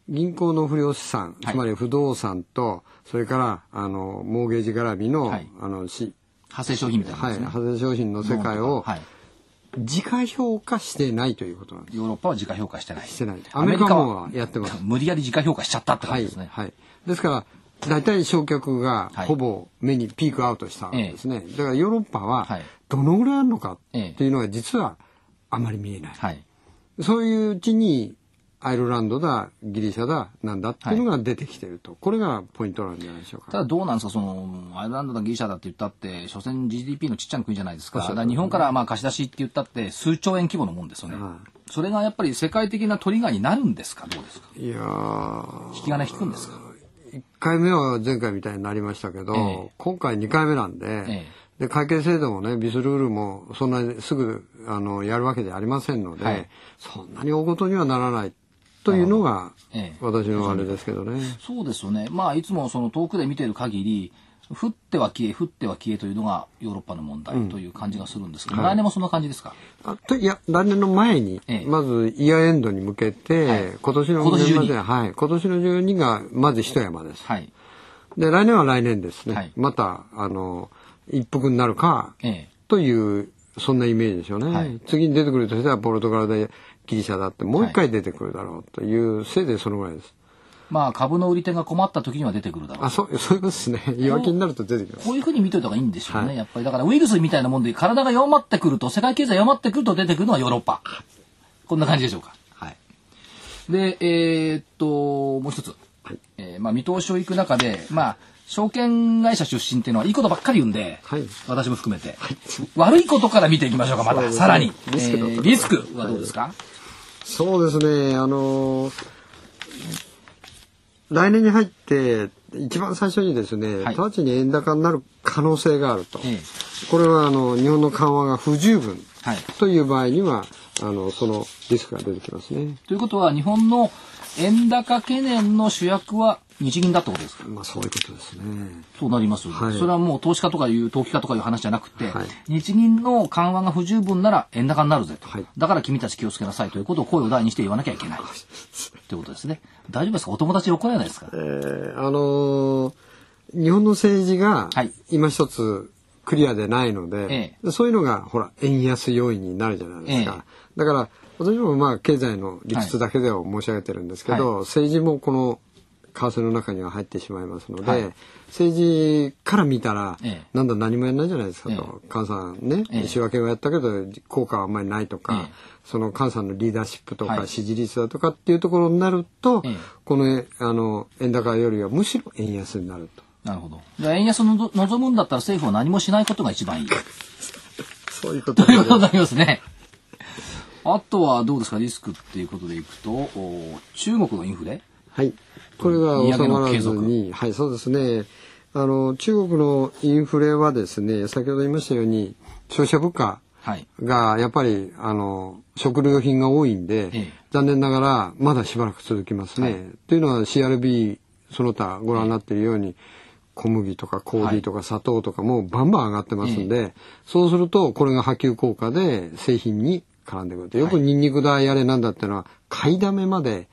銀行の不良資産、はい。つまり不動産とそれからあのモーゲージ絡みの,、はい。あのし派生商品みたいなはい、派生商品の世界をはい、自家評価してないということなんです。ヨーロッパは自家評価してない。してない。アメリカもはやってます。無理やり自家評価しちゃったってはい感じですね、はい、ですから大体焼却がはい。ほぼ目にピークアウトしたわけですね、だからヨーロッパははい。どのぐらいあるのかええっていうのが実はあまり見えない、はい。そういううちにアイルランドだギリシャだなんだっていうのが出てきてると、これがポイントなんじゃないでしょうか。ただどうなんですか？そのアイルランドだギリシャだって言ったって所詮 GDP のちっちゃな国じゃないですか。だから日本からまあ貸し出しって言ったって数兆円規模のもんですよね、はそれがやっぱり世界的なトリガーになるんですか？どうですか？いやー引き金引くんですか1回目は前回みたいになりましたけど、ええ。今回2回目なんで,、えで会計制度もねビスルールもそんなにすぐあのやるわけじゃありませんので、はい。そんなに大ごとにはならないというのがええ。私のあれですけどね。そうですよね。まあいつもその遠くで見てる限り降っては消え降っては消えというのがヨーロッパの問題という感じがするんですけど、来年もそんな感じですか？あといや来年の前に、ええ。まずイヤーエンドに向けて、はい。今年の今年中に。年末ではい、今年の12がまず一山です。はい。で来年は来年ですね、はい。またあの一服になるかええ。というそんなイメージでしょうね、はい。次に出てくるとしたらポルトガルでギリシャだってもう一回出てくるだろうというせいでそのぐらいです。まあ株の売り手が困った時には出てくるだろうあそうそういうことですね弱気になると出てきます。こういうふうに見といた方がいいんでしょうね、はいやっぱり。だからウイルスみたいなもんで体が弱まってくると、世界経済弱まってくると出てくるのはヨーロッパ。こんな感じでしょうか？はい。で、えーっと、もう一つ。えーまあ見通しをいく中で、まあ、証券会社出身っていうのはいいことばっかり言うんで、はい私も含めて、悪いことから見ていきましょうか、また、ねさらに。リスクえーリスクはどうですか、そうですねあの来年に入って一番最初にですね、はい直ちに円高になる可能性があると。ええこれはあの日本の緩和が不十分はい。という場合にはあのそのリスクが出てきますね。ということは、日本の円高懸念の主役は日銀だってことですか？まあそういうことですね。そうなりますはい。それはもう投資家とかいう投機家とかいう話じゃなくて、はい。日銀の緩和が不十分なら円高になるぜと、はい。だから君たち気をつけなさいということを声を大にして言わなきゃいけない。とい。うことですね。大丈夫ですか？お友達に怒られないですか？えーあのー日本の政治がはい。今一つクリアでないので、えでそういうのがほら円安要因になるじゃないですか。えだから私もまあ経済の理屈だけでは申し上げてるんですけど、は政治もこの為替の中には入ってしまいますので、はい。政治から見たら、ええ。なんだ何もやんないじゃないですかと、菅さんね、ええ。仕分けはやったけど効果はあんまりないとか、ええ。その菅さんのリーダーシップとはい。か支持率だとかっていうところになると、ええ。このえあの円高よりはむしろ円安になると。なるほど。じゃあ円安をのぞ望むんだったら政府は何もしないことが一番いい。そういうことということになりますねあとはどうですかリスクっていうことでいくとお中国のインフレ？はい。これが収まらずに、はい、そうですね。あの中国のインフレはですね先ほど言いましたように消費者物価はい。がやっぱりあの食料品が多いんで、ええ残念ながらまだしばらく続きますね。はいというのは CRB その他ご覧になっているように、小麦とか麹とか砂糖とかもバンバン上がってますんで、そうするとこれが波及効果で製品に絡んでくるとよくニンニク代やれなんだってのは買いだめまで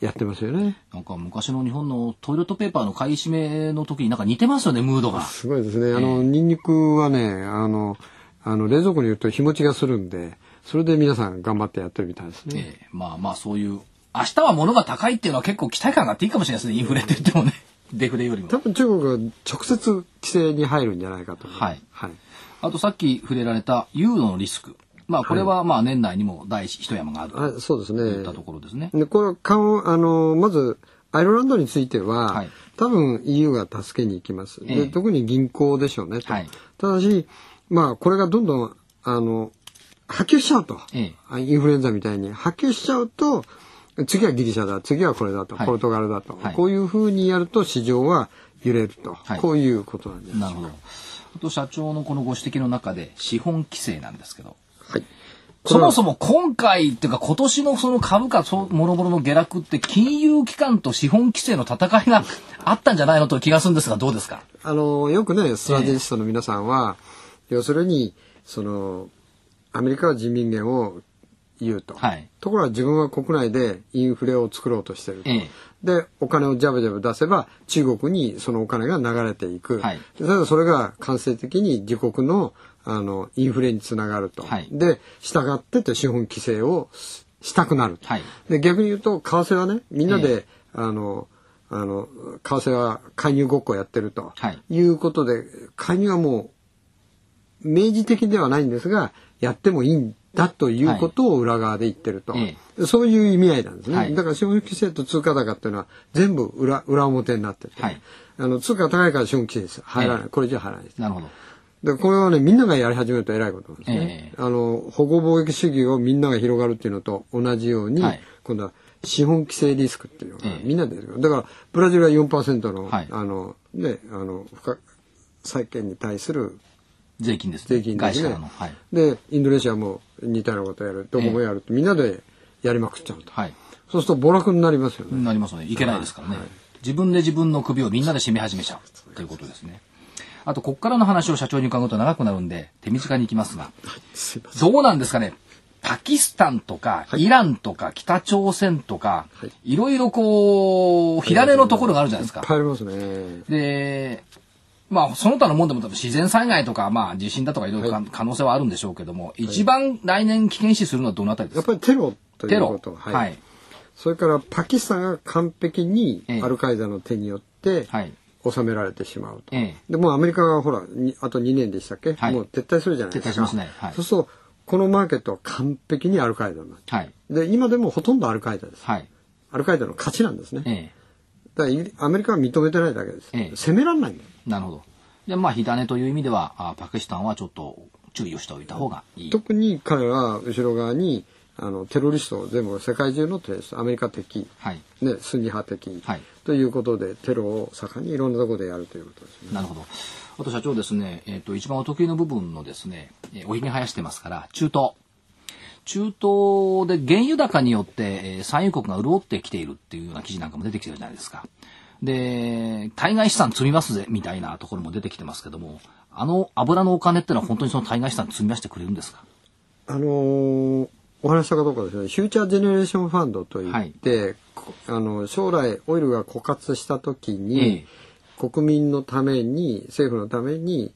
やってますよね。なんか昔の日本のトイレットペーパーの買い占めの時になんか似てますよね、ムードが。すごいですね。あの、ニンニクはね、あの、あの、冷蔵庫に入れると日持ちがするんで、それで皆さん頑張ってやってるみたいですね。ええまあまあそういう、明日は物が高いっていうのは結構期待感があっていいかもしれないですね、インフレって言ってもね。デフレよりも。多分中国が直接規制に入るんじゃないかと。はいはい。あとさっき触れられたユーロのリスク。まあこれはまあ年内にも第一山があるあそうですといったとね。ころですね。で、これ、顔、あの、まず、アイルランドについては、はい多分 EU が助けに行きます。ええで特に銀行でしょうねと。はいただし、まあ、これがどんどん、あの、波及しちゃうと。ええあインフルエンザみたいに波及しちゃうと、次はギリシャだ、次はこれだと、はいポルトガルだと、はいこういうふうにやると市場は揺れると、はいこういうことなんです。なるほど。あと社長のこのご指摘の中で資本規制なんですけど。はい。そもそも今回っていうか今年のその株価そうもろもろの下落って金融機関と資本規制の戦いがあったんじゃないのという気がするんですがどうですか？あの、よくね、ストラテジストの皆さんは、要するに、その、アメリカは人民元を言うと。はいところが自分は国内でインフレを作ろうとしてると。ええで、お金をジャブジャブ出せば、中国にそのお金が流れていく。はいただそれが間接的に自国の、あの、インフレにつながると。はいで、従ってって資本規制をししたくなると。はいで、逆に言うと、為替はね、みんなで、あの、あの、為替は介入ごっこやってると。はいいうことで、介入はもう、明示的ではないんですが、やってもいいんだということを裏側で言ってると。えそういう意味合いなんですね。はいだから資本規制と通貨高っていうのは全部裏裏表になってて、はいあの通貨高いから資本規制です。入らない。ええこれじゃ入らないです。なるほど。でこれはね、みんながやり始めると偉いことなんですね。ええあの、保護貿易主義をみんなが広がるっていうのと同じように、はい今度は資本規制リスクっていうのがええみんなでやる。だから、ブラジルは4%の、はいあの、ね、あの、債権に対する税金ですね。税金ですね。はい。で、インドネシアも似たようなことやる、どこもやるって、みんなでやりまくっちゃうと。はい。そうすると暴落になりますよね。なりますよね。いけないですからね。自分で自分の首をみんなで締め始めちゃうということですね。あと、ここからの話を社長に伺うと長くなるんで、手短に行きますが。どうなんですかね？パキスタンとか、イランとか、北朝鮮とか、はいいろいろこう、火種のところがあるじゃないですかいっ。ぱいありますね。で、まあ、その他のもんでも多分自然災害とか、まあ、地震だとかいろいろか可能性はあるんでしょうけども、一番来年危険視するのはどのあたりでやっすか？ぱりテロといテロうこと。。はい。それからパキスタンが完璧にええアルカイダの手によってはい。収められてしまうと。ええでもうアメリカがほら、にあと2年でしたっけ、はいもう撤退するじゃないですか。撤退しますねはいそうすると、このマーケットは完璧にアルカイダになっはい。うで、今でもほとんどアルカイダです。はい。アルカイダの勝ちなんですね。ええ。だからイアメリカは認めてないだけです。ええ攻められないんだよ。なるほど。で、まあ、火種という意味では、あパキスタンはちょっと注意をしておいた方がいい。特に彼らは後ろ側にあのテロリストを全部世界中のテロリストアメリカ的、はい。ね、スンニ派的、はいということでテロを盛んにいろんなところでやるということですね。なるほど。あと社長ですね、えっ、と、一番お得意の部分のですね、えーおひげ生やしてますから、中東。中東で原油高によって、えー産油国が潤ってきているっていうような記事なんかも出てきてるじゃないですか。で、対外資産積みますぜ、みたいなところも出てきてますけども、あの油のお金ってのは本当にその対外資産積み出してくれるんですか？あのーお話したかどうかですね、フューチャージェネレーションファンドといって、こあの将来オイルが枯渇した時に、え国民のために政府のために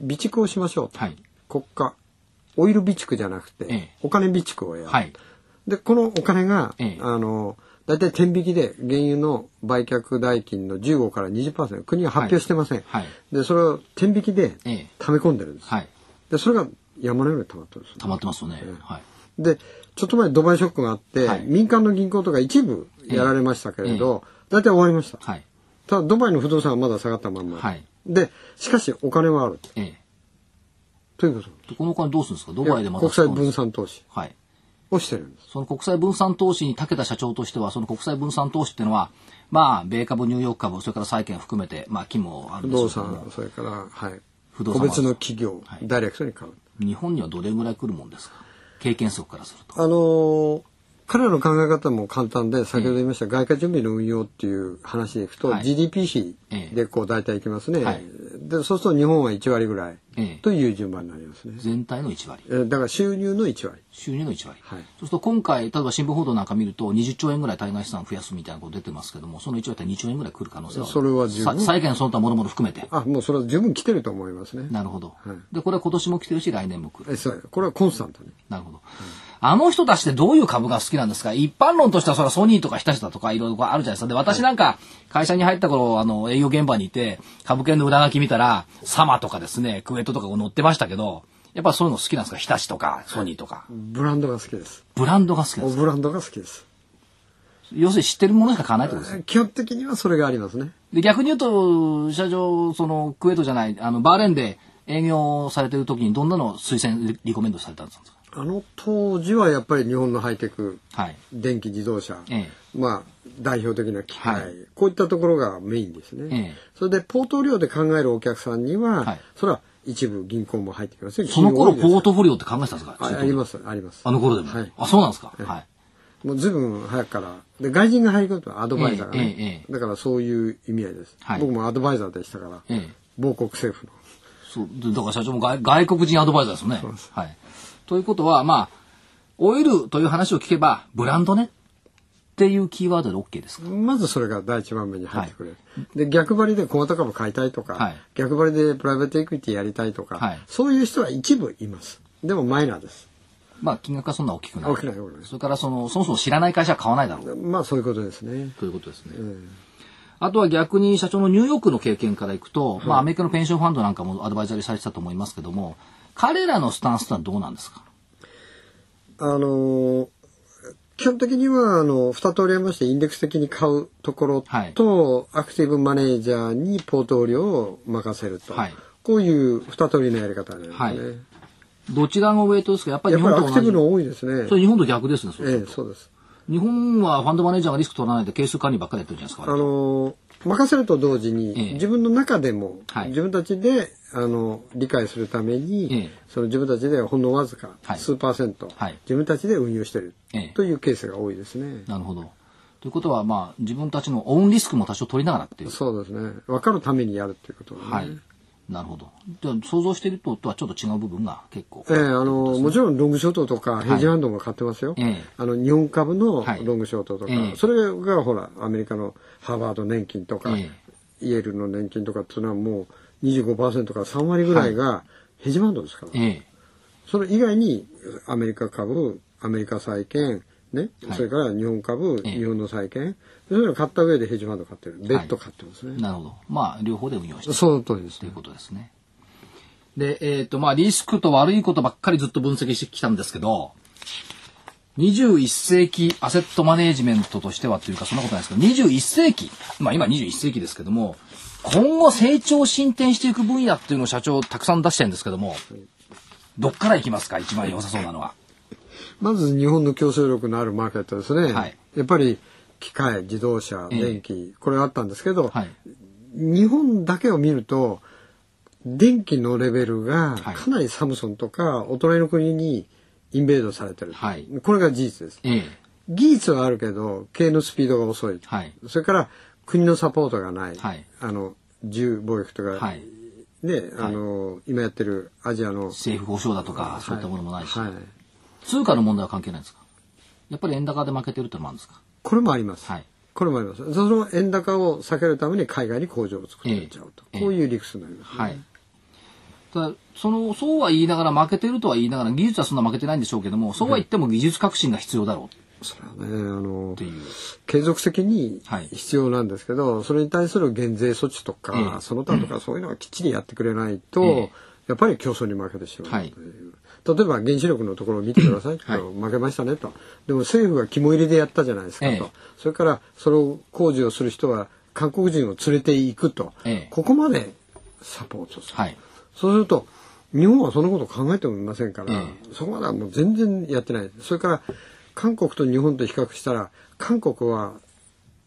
備蓄をしましょうと、はい。国家オイル備蓄じゃなくて、ええ。お金備蓄をやる、はい。でこのお金が、ええ。あの大体天引きで原油の売却代金の15から20%国が発表してません、はい。でそれを天引きでええ。溜め込んでるんです、はい。でそれが山のように溜まってるんです。溜まってますよね。はい。でちょっと前ドバイショックがあって、はい。民間の銀行とか一部やられましたけれど、大体終わりました。はい。ただドバイの不動産はまだ下がったまんま、はい。でしかしお金はある。ええ。ということ。でこのお金どうするんですか？ドバイでまた国際分散投資。はい。をしてるんです。その国際分散投資に長けた社長としては、その国際分散投資っていうのは、まあ、米株、ニューヨーク株、それから債券含めて、まあ、金もある不んでしょ動うけども産、それから、はい。不動産個別の企業、はい。ダイレクトに買う。日本にはどれぐらい来るもんですか？経験則からすると。あのー彼らの考え方も簡単で、先ほど言いました外貨準備の運用っていう話でいくと、はい GDP 比でこう大体いきますね。はいで、そうすると日本は1割ぐらいええという順番になりますね。全体の1割。えーだから収入の1割。収入の1割。はいそうすると今回、例えば新聞報道なんか見ると、20兆円ぐらい対外資産を増やすみたいなこと出てますけども、その1割って2兆円ぐらい来る可能性はあるそれは十分さ債券その他もろもろ含めて。あ、もうそれは十分来てると思いますね。なるほど。はいで、これは今年も来てるし、来年も来る。えそうこれはコンスタントに。なるほど。あの人たちってどういう株が好きなんですか？一般論としてはそれはソニーとか日立だとかいろいろあるじゃないですか。で、私なんか会社に入った頃、あの、営業現場にいて、株券の裏書き見たら、サマとかですね、クエットとか載ってましたけど、やっぱそういうの好きなんですか？日立とかソニーとか。ブランドが好きです。ブランドが好きですか？ブランドが好きです。要するに知ってるものしか買わないってことですね。基本的にはそれがありますね。で、逆に言うと、社長、その、クウェートじゃない、あの、バーレーンで営業されてる時にどんなの推薦リリコメンドされたんですか？あの当時はやっぱり日本のハイテク、はい。電気自動車、えまあ代表的な機械、はいこういったところがメインですね。ええそれでポートリオで考えるお客さんには、はいそれは一部銀行も入ってきますよその頃、ポートトフォリオって考えてたんですか？あありますあります。あの頃でも。はいあ、そうなんですか？はい。もうずいぶん早くからで外人が入ることはアドバイザーがね、ええええだからそういう意味合いです、はい僕もアドバイザーでしたから、ええ某国政府のそう。でだから社長も外外国人アドバイザーですよね。はい。ということは、まあ、オイルという話を聞けば、ブランドねっていうキーワードで OK ですか？まずそれが第一番目に入ってくる、で逆張りで小型株買いたいとか、はい。逆張りでプライベートエクイティやりたいとか、はい。そういう人は一部います。でもマイナーです。まあ、金額はそんな大きくない。大きなようです。それから、その、そもそも知らない会社は買わないだろう。まあそういうことですね。ということですね。あとは逆に社長のニューヨークの経験からいくと、まあアメリカのペンションファンドなんかもアドバイザリーされてたと思いますけども、彼らのスタンスはどうなんですか？あのー基本的にはあの2通りありましてインデックス的に買うところと、アクティブマネージャーにポートリオを任せると、はい。こういう2通りのやり方になりますね、はい。どちらがウェイトですかやっぱり日本とィブの多いですね。それ日本と逆ですね、それ。ええそうです。日本はファンドマネージャーがリスク取らないで係数管理ばっかりやってるじゃないですか。あの任せると同時に、ええ自分の中でも、はい自分たちであの理解するために、ええその自分たちでほんのわずか、はい数パーセント、はい自分たちで運用してる、ええというケースが多いですね。なるほど。ということは、まあ、自分たちのオウンリスクも多少取りながらっていう。そうですね。分かるためにやるっていうことはね。はい。なるほど。想像しているととはちょっと違う部分が結構。ええあのもちろんロングショートとかヘッジファンドも買ってますよ。ええあの日本株のはいロングショートとか、ええそれがほらアメリカのハーバード年金とか、えイェールの年金とかっていうのはもう25%から3割ぐらいがヘッジファンドですから。ええ。それ以外にアメリカ株、アメリカ債券、ね、はいそれから日本株、ええ日本の債券、そういう買った上でヘッジファンド買ってる。ベッド買ってますね。なるほど。まあ、両方で運用しているその通りですねという。ことですね。で、えっ、と、まあ、リスクと悪いことばっかりずっと分析してきたんですけど、21世紀アセットマネージメントとしてはというかそんなことないですけど、21世紀、まあ今21世紀ですけども、今後成長進展していく分野っていうのを社長たくさん出してるんですけども、どっからいきますか？一番良さそうなのは。まず日本の競争力のあるマーケットですね。はいやっぱり機械、自動車、ええ電気、これあったんですけど、はい。日本だけを見ると、電気のレベルがはいかなりサムソンとかお隣の国にインベードされてる。はいこれが事実です。ええ。技術はあるけど、経営のスピードが遅い。はい。それから国のサポートがない。はいあの、重貿易とか、はい。ね、あの、今やってるアジアの。政府保障だとか、そういったものもないし、はい。通貨の問題は関係ないんですか？やっぱり円高で負けてるってのもあるんですか？これもあります。はい。これもあります。その円高を避けるために海外に工場を作っていっちゃうと。ええこういう理屈になります、ね。はい。ただ、その、そうは言いながら負けてるとは言いながら、技術はそんな負けてないんでしょうけども、そうは言っても技術革新が必要だろうそれはね、あの。継続的にはい必要なんですけど、それに対する減税措置とか、ええその他とかそういうのはきっちりやってくれないと、ええやっぱり競争に負けてしまうはいという。例えば原子力のところを見てくださいと、はい負けましたねと。でも政府が肝入りでやったじゃないですかと。ええそれからそれを工事をする人は韓国人を連れていくと。ええここまでサポートする。はい。そうすると、日本はそんなこと考えてもいませんから、えそこまではもう全然やってない。それから、韓国と日本と比較したら、韓国は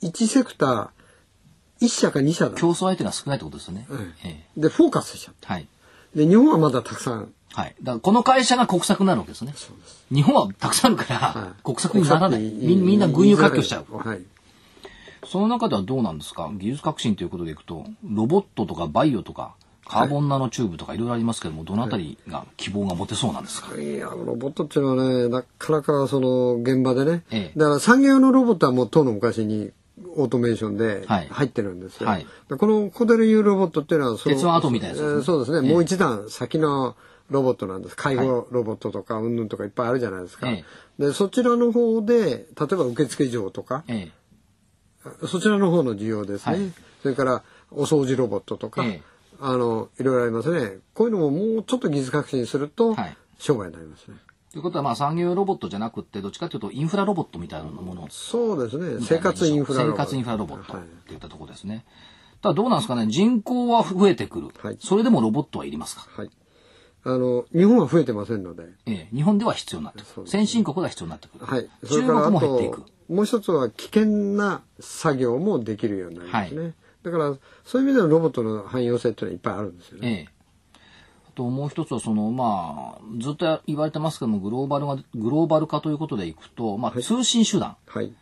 1セクター、1社か2社だ。競争相手が少ないってことですよね。ええで、フォーカスしちゃっはい。た。で、日本はまだたくさん。はい。だからこの会社が国策になるわけですね。そうです。日本はたくさんあるから、はい国策にならない。みみんな軍輸割拠しちゃう。はい。その中ではどうなんですか？技術革新ということでいくと、ロボットとかバイオとか、カーボンナノチューブとかいろいろありますけども、どのあたりが希望が持てそうなんですか、いや、ロボットっていうのはね、なかなかその現場でね、ええだから産業のロボットはもうとうの昔にオートメーションではい入ってるんですよ。はいでこのコデル U ロボットっていうのはその、鉄腕アトムみたいなねえーそうですね、ええもう一段先のロボットなんです。介護ロボットとか、うんぬんとかいっぱいあるじゃないですか。えで、そちらの方で、例えば受付嬢とか、えそちらの方の需要ですね。はいそれから、お掃除ロボットとか、ええあの、いろいろありますね。こういうのももうちょっと技術革新すると、はい商売になりますね。ということは、まあ産業ロボットじゃなくって、どっちかというとインフラロボットみたいなものそうですね。生活インフラロボット。生活インフラロボットっはいていったところですね。ただどうなんですかね人口は増えてくる。はいそれでもロボットはいりますか？はい。あの、日本は増えてませんので。ええ日本では必要になってくる。先進国では必要になってくる。はい。そ中国れからあも減っていくと。、もう一つは危険な作業もできるようになりますね。はだから、そういう意味でのロボットの汎用性っていうのはいっぱいあるんですよね。ええ。あともう一つはそのまあずっと言われてますけどもグローバルがグローバル化ということでいくとまあ通信手段、はい。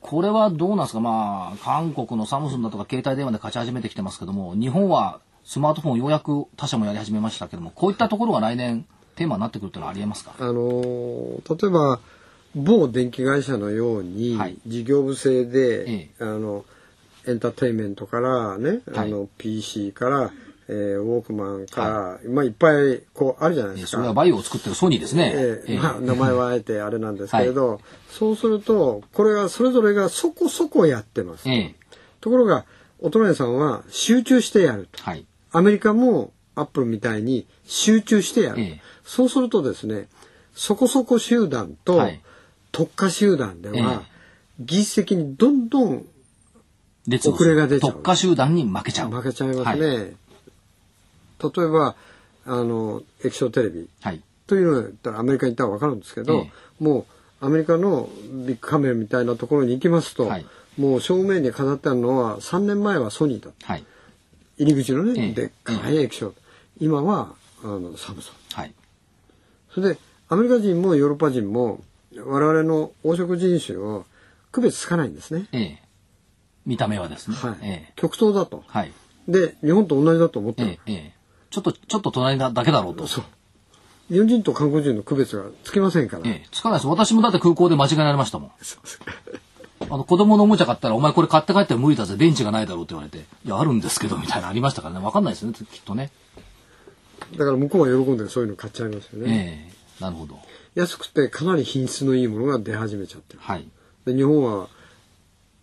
これはどうなんですか？まあ韓国のサムスンだとか携帯電話で勝ち始めてきてますけども日本はスマートフォンようやく他社もやり始めましたけどもこういったところが来年テーマになってくるというのはありえますか？あのー例えば、某電気会社のように、はい事業部制で、えあの、エンターテインメントからね、はいあの、PC から、えーウォークマンから、まあいっぱいこうあるじゃないですか。それはバイオを作ってるソニーですね。ええええまあ、名前はあえてあれなんですけれど、そうすると、これはそれぞれがそこそこやってます。ええところが、お隣さんは集中してやると。はい。アメリカもアップルみたいに集中してやる。ええそうするとですね、そこそこ集団とはい特化集団では、え技術的にどんどん列遅れが出ちゃう特化集団に負けちゃう。負けちゃいますはい。ね。例えば、あの、液晶テレビはい。というのを言ったらアメリカに行ったらわかるんですけど、えもうアメリカのビッグカメラみたいなところに行きますと、はいもう正面に飾ってあるのは3年前はソニーだった。はい。入り口のね、ええでっかい液晶。今はあのサムソン。はい。それでアメリカ人もヨーロッパ人も我々の黄色人種を区別つかないんですね。ええ。見た目はですね。はい。ええ。極東だと。はい。で、日本と同じだと思ってる。ええ。ええ。ちょっと、ちょっと隣だけだろうと。そう。日本人と韓国人の区別がつきませんから。ええ。つかないです。私もだって空港で間違えられましたもん。あの、子供のおもちゃ買ったら、お前これ買って帰っても無理だぜ、電池がないだろうって言われて、いや、あるんですけど、みたいなのありましたからね。わかんないですよね、きっとね。だから向こうは喜んでそういうの買っちゃいますよね。ええ。なるほど。安くてかなり品質のいいものが出始めちゃってる。はい。で日本は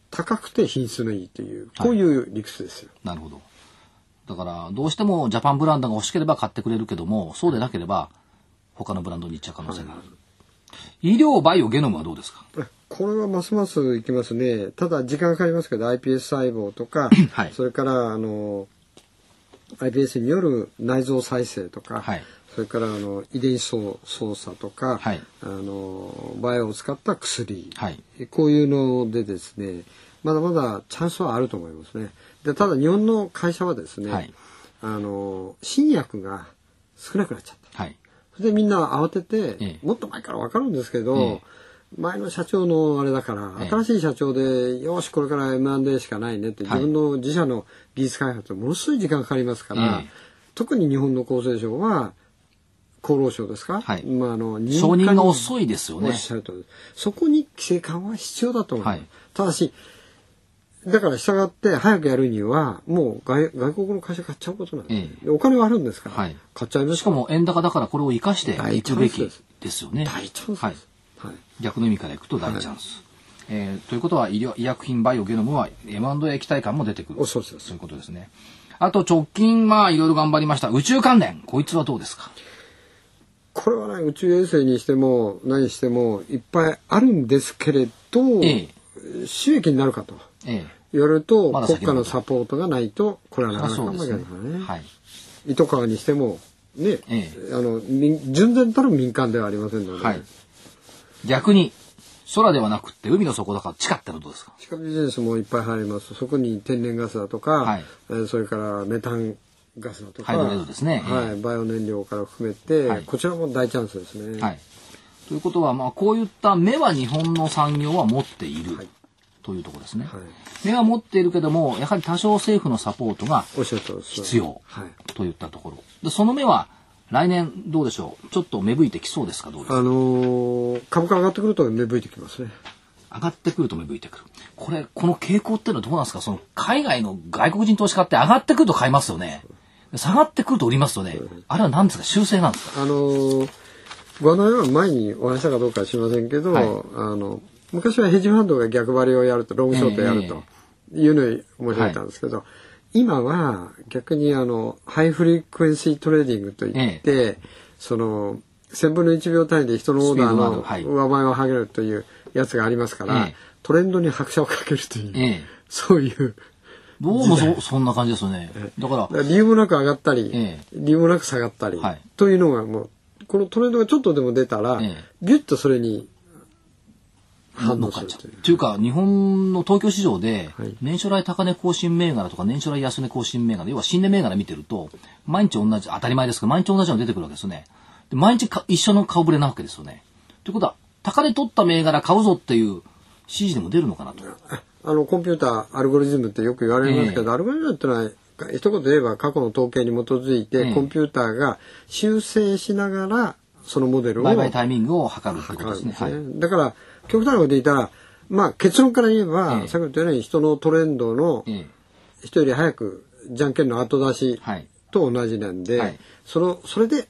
高くて品質のいいという、こういう理屈ですよ。なるほど。だから、どうしてもジャパンブランドが欲しければ買ってくれるけども、そうでなければ、他のブランドに行っちゃう可能性がある。医療、バイオ、ゲノムはどうですか？これはますますいきますね。ただ時間かかりますけど iPS 細胞とか、はいそれからあの iPS による内臓再生とか、はいそれからあの遺伝子操操作とか、はいあのバイオを使った薬、はいこういうのでですねまだまだチャンスはあると思いますね。でただ日本の会社はですね、はいあの新薬が少なくなっちゃった。はい。それでみんな慌てて、ええもっと前から分かるんですけど、ええ前の社長のあれだから、ええ。新しい社長で、よし、これから M&A しかないねって、はい。自分の自社の技術開発ものすごい時間かかりますから、ええ特に日本の厚生省は、厚労省ですか、はい。まあ、あの承認が遅いですよね。そこに規制緩和必要だと思います。はい。ただし、だから従って早くやるには、もう外外国の会社買っちゃうことなんです、えでお金はあるんですから、はい。買っちゃいます。しかも円高だからこれを生かしていくべきですよね。大チャンスです。はい。はい。逆の意味からいくと大チャンス。えーということは医療医薬品バイオゲノムは M&A 期待感も出てくる。おそうですそういうことですね。あと直近まあいろいろ頑張りました。宇宙関連こいつはどうですか？これはね、宇宙衛星にしても、何しても、いっぱいあるんですけれど、え収益になるかとええ。言われると、まだ国家のサポートがないと、これはえなかなかうまくいないね。はい。糸川にしても、ね、えあの民純然たる民間ではありませんので、はい。逆に、空ではなくって海の底だから地下ってのはどうですか？地下ビジネスもいっぱい入ります。そこに天然ガスだとか、はい。えーそれからメタンガスだとかハイドレードですね。はい。ええ。バイオ燃料から含めて、はい。こちらも大チャンスですね。はい。ということは、まあ、こういった目は日本の産業は持っている、はい。というところですね。はい。目は持っているけども、やはり多少政府のサポートが必要はい。といったところ。で、その目は来年どうでしょう？ちょっと芽吹いてきそうですか？どうですか？あのー株価上がってくると芽吹いてきますね。上がってくると芽吹いてくる。これ、この傾向っていうのはどうなんですか？その海外の外国人投資家って上がってくると買いますよね。下がってくると売りますよね。あれは何ですか？修正なんですか？あのーご案内は前にお話したかどうかは知りませんけど、はい。あの昔はヘッジファンドが逆張りをやるとロングショートやるというのに申し上げたんですけど、今は逆にあの high frequency trading といって、その1000分の1秒単位で人のオーダーの上前を上げるというやつがありますから、ええ。トレンドに拍車をかけるという、ええ。そういうどうもそそんな感じですよね。だから理由もなく上がったり、ええ。理由もなく下がったり、はい。というのがもうこのトレンドがちょっとでも出たら、ええ。ギュッとそれに反乗っかっちゃう。という。か、日本の東京市場ではい、年初来高値更新銘柄とか年初来安値更新銘柄、要は新値銘柄見てると、毎日同じ、当たり前ですけど、毎日同じのが出てくるわけですよね。で毎日か一緒の顔ぶれなわけですよね。ということは、高値取った銘柄買うぞっていう指示でも出るのかなと。あのコンピューターアルゴリズムってよく言われますけど、えアルゴリズムってのは一言で言えば過去の統計に基づいて、ええコンピューターが修正しながらそのモデルを売買タイミングを測るってことですね。すはい。ね。だから極端なこと言ったらまあ結論から言えば、ええ。先ほど言ったように人のトレンドのええ。人より早くじゃんけんの後出しはい。と同じなんで、はい。そのそれで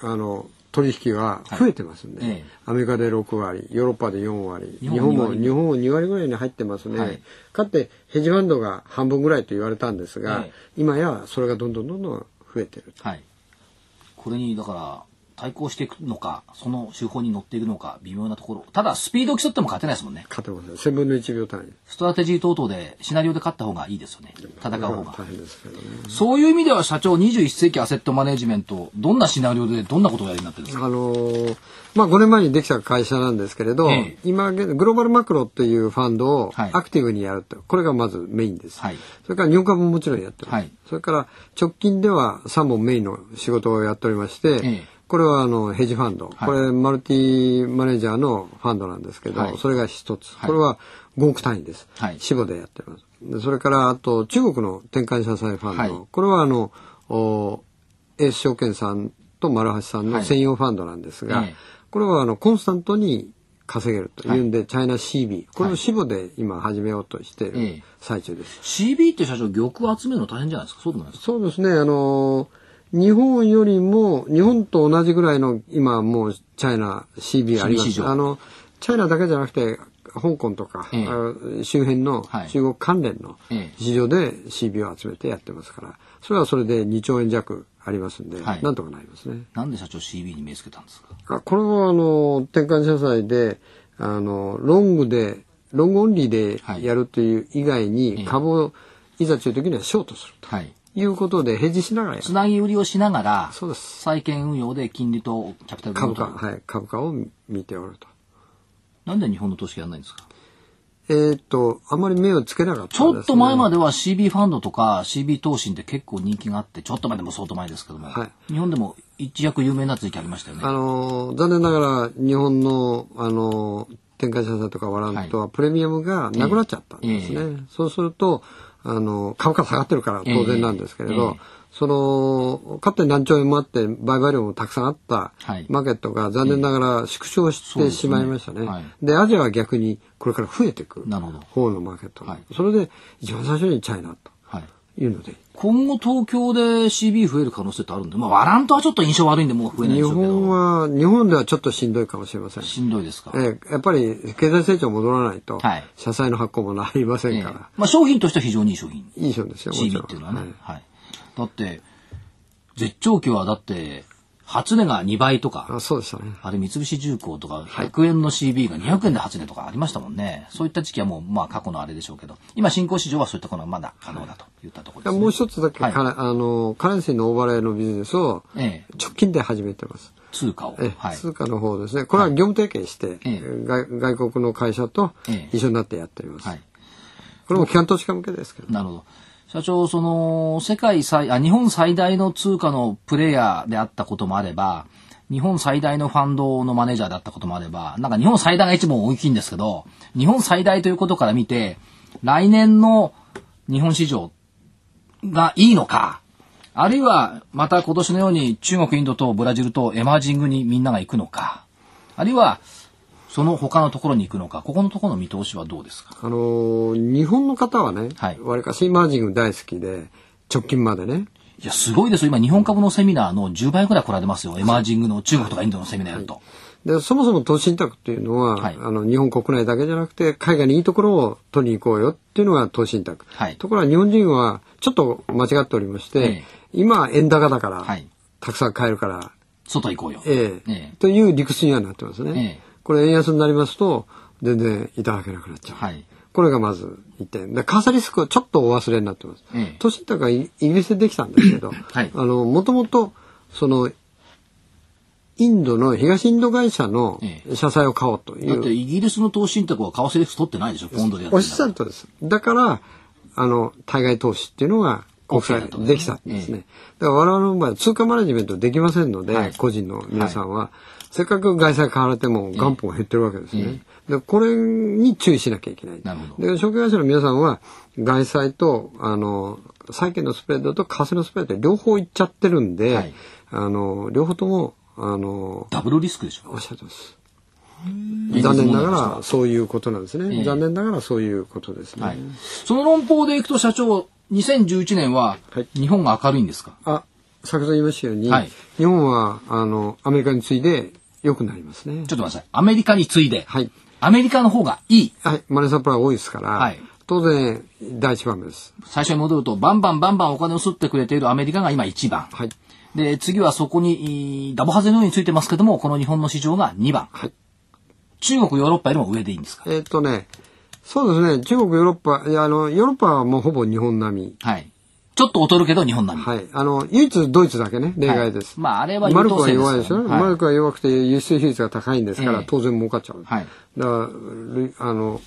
あの取引は増えてますんで、はいええ。アメリカで6割ヨーロッパで4割日本も2日本も割。日本も2割ぐらいに入ってますね、はい。かつてヘッジファンドが半分ぐらいと言われたんですが、ええ。今やそれがどんどんどんどん増えてるはい。これに、だから、対抗していくのか、その手法に乗っていくのか、微妙なところ。ただ、スピードを競っても勝てないですもんね。勝てません1000分の1秒単位。ストラテジー等々で、シナリオで勝った方がいいですよね。戦う方が。大変ですけどね。そういう意味では社長21世紀アセットマネジメント、どんなシナリオでどんなことをやりになってるんですか？あのーまあ5年前にできた会社なんですけれど、ええ今現グローバルマクロっていうファンドをはい。アクティブにやると、これがまずメインです、はい。それから日本株ももちろんやってます、はい。それから直近では3本メインの仕事をやっておりまして、ええこれはあのヘッジファンド、はい。これマルティマネージャーのファンドなんですけど、はい。それが一つ、はい。これは5億単位です、はい。支部でやってます。でそれからあと中国の転換社債ファンド、はい。これはあのおエース証券さんと丸橋さんはい。の専用ファンドなんですが、ええ。これはあのコンスタントに稼げると。い。うんで、チャイナ CB これを支部で今始めようとして最中です。CB って社長、玉を集めるの大変じゃないですか？そうでもないですか？そうですね。あの日本よりも日本と同じぐらいの今もうチャイナ CB あります。あのチャイナだけじゃなくて香港とか、ええ。あ周辺のはい。中国関連のええ。市場で CB を集めてやってますから。それはそれで2兆円弱ありますんで、はい。なんとかなりますね。なんで社長 CB に目つけたんですか？あこれはあの転換社債であのロングでロングオンリーでやるという以外ええ。に株をいざという時にはショートするはい。ということでヘッジしながらつなぎ売りをしながら、そうです。債券運用で金利とキャピタル株価、はい、株価を見ておると。なんで日本の投資家やらないんですか？えーっと、あまり目をつけなかったちょっと前まででは CB ファンドとか CB 投信って結構人気があって、ちょっと前でも相当前ですけども、はい。日本でも一躍有名な時期ありましたよね。あのー、残念ながら日本の、あのー、展開社債とかワラントはプレミアムがなくなっちゃったんですね。え。そうすると、あのー、株価下がってるから当然なんですけれど、ええ。その、かつて何兆円もあって売買量もたくさんあったはい。マーケットが残念ながら縮小してしまいましたね。ですね。はい。で、アジアは逆にこれから増えていく方のマーケット。はい。それで一番最初にチャイナと。はい。いうので、今後東京で CB 増える可能性ってあるんで、まあワラントはちょっと印象悪いんでもう増えない日でしょうけど。本は、日本ではちょっとしんどいかもしれません。しんどいですか？ええやっぱり経済成長戻らないと、はい社債の発行もなりませええんから、まあ商品としては非常にいい商品。いい商品ですよ、CB。っていうのはね。はいはい。だって、絶頂期はだって、初値が2倍とか、あそうでしたね。あれ三菱重工とか100円の CB が200円で初値とかありましたもんね。そういった時期はもうまあ過去のあれでしょうけど、今新興市場はそういったことはまだ可能だといったところです、ね。もう一つだけ、はいかあの、カレンシーのオーバーレイのビジネスをええ直近で始めてます。通貨を。えはい。通貨の方ですね。これは業務提携して、え外外国の会社とええ一緒になってやっております。はい。これも機関投資家向けですけど。なるほど。社長、その、世界最、あ、日本最大の通貨のプレイヤーであったこともあれば、日本最大のファンドのマネージャーだったこともあれば、なんか日本最大が一番大きいんですけど、日本最大ということから見て、来年の日本市場がいいのか、あるいはまた今年のように中国、インドとブラジルとエマージングにみんなが行くのか、あるいはその他のところに行くのか、ここのところの見通しはどうですか？あのー日本の方はね、はいわりかしイマージング大好きで、直近までね、いや、すごいですよ。今、日本株のセミナーの10倍ぐらい来られますよ。エマージングの中国とかインドのセミナーやると。で、そもそも投資信託っていうのは、はいあの、日本国内だけじゃなくて、海外にいいところを取りに行こうよっていうのが投資信託。はいところが日本人はちょっと間違っておりまして、ええ今円高だから、はいたくさん買えるから、外行こうよ。ええええという理屈にはなってますね。ええこれ円安になりますと、全然いただけなくなっちゃう。はい。これがまず一点。で、為替リスクはちょっとお忘れになってます。ええ投資信託はイイギリスでできたんですけど、はいあの、もともと、その、インドの東インド会社のえ社債を買おうといだってう。イギリスの投資信託は為替リスク取ってないでしょ、ポンドでやっておっしゃるとです。だから、あの、対外投資っていうのが国とできたんですね。だから我々の場合は通貨マネジメントできませんので、はい個人の皆さんは、せっかく外債買われても元本が減ってるわけですね。でこれに注意しなきゃいけない。なるほどで証券会社の皆さんは外債とあの債券のスプレッドと為替のスプレッド両方いっちゃってるんで、はいあの両方ともあのダブルリスクでしょ。おっしゃってます。残念ながらそういうことなんですね。ええ残念ながらそういうことですね。はい。その論法でいくと社長、2011年ははい日本が明るいんですか、あ、先ほど言いましたように、はい日本はあのアメリカに次いで良くなりますね。ちょっと待ってください。アメリカに次いで、はい。アメリカの方がいい。はい。マネーサプライ多いですから、はい当然第一番目です。最初に戻ると、バンバンバンバンお金を吸ってくれているアメリカが今1番。はい。で、次はそこに、ダボハゼのようについてますけども、この日本の市場が2番。はい。中国、ヨーロッパよりも上でいいんですか？えーっとね、そうですね、中国、ヨーロッパ、いや、あの、ヨーロッパはもうほぼ日本並み。はい。ちょっと劣るけど日本並み。はい。あの、唯一ドイツだけね、例外です。はいまああれはマルクは弱いでしょ、はいマルクは弱くて輸出比率が高いんですから、ええ当然儲かっちゃう。はいだからル、あの、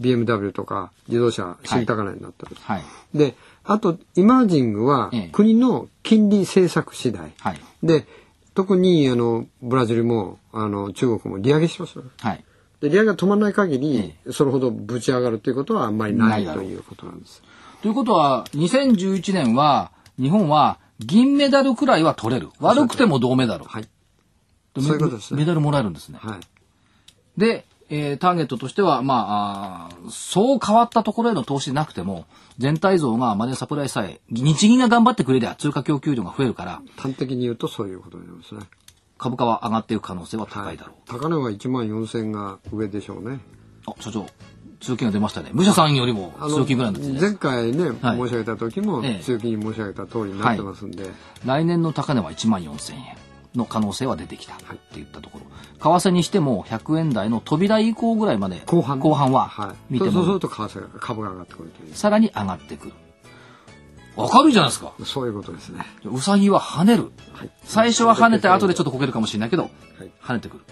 BMW とか自動車、新高値になってる。はい。で、あと、イマージングはええ国の金利政策次第。はい。で、特に、あの、ブラジルも、あの、中国も利上げしますよ。はい。で、利上げが止まらない限り、それほどぶち上がるということはあんまりなないということなんです。ということは、2011年は、日本は銀メダルくらいは取れる。悪くても銅メダル。はい。でそういうことですねメダルもらえるんですね。はい。で、えーターゲットとしては、まああー、そう変わったところへの投資でなくても、全体像がマネーサプライさえ、日銀が頑張ってくれりゃ通貨供給量が増えるから、端的に言うとそういうことになりますね。株価は上がっていく可能性は高いだろう。高値は1万4000が上でしょうね。あ、社長、通勤が出ましたね。武者さんよりもあ通勤ぐらいね。前回ね、はい申し上げた時も、ええ強気に申し上げた通りになってますんで、来年の高値は1万4000円の可能性は出てきたって言ったところ。為替にしても100円台の扉以降ぐらいまで、後半ね後半ははい。見てもそうそうすると為替が株が上がってくるという。さらに上がってくる。明るいじゃないですか。そういうことですね。うさぎは跳ねる。はい。最初は跳ねて後でちょっとこけるかもしれないけど、はい跳ねてくる。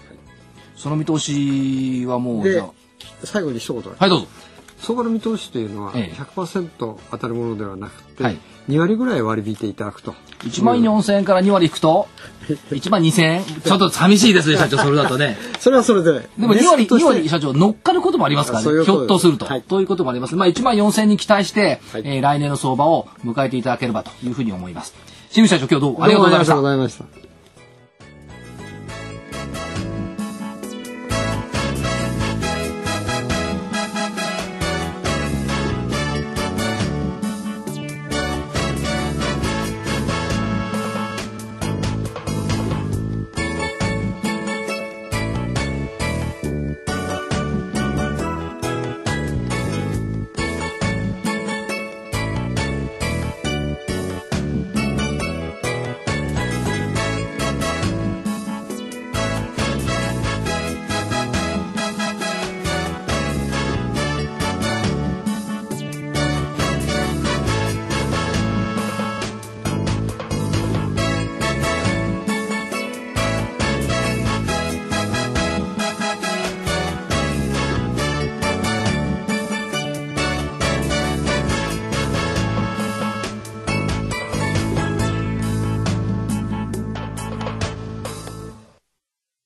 その見通しはもう、じでゃあ、最後に一言。はいどうぞ。そこの見通しというのはええ100%当たるものではなくて、はい2割ぐらい割り引いていただくと。1万4000円から2割引くと、1万2000円？ちょっと寂しいですね、社長、それだとね。それはそれで。でも2割、2リスクとして割、社長、乗っかることもありますからね。ひょっとすると。はいということもあります。まあ、1万4000円に期待して、はいえー来年の相場を迎えていただければというふうに思います。清水社長、今日どうもありがとうございました。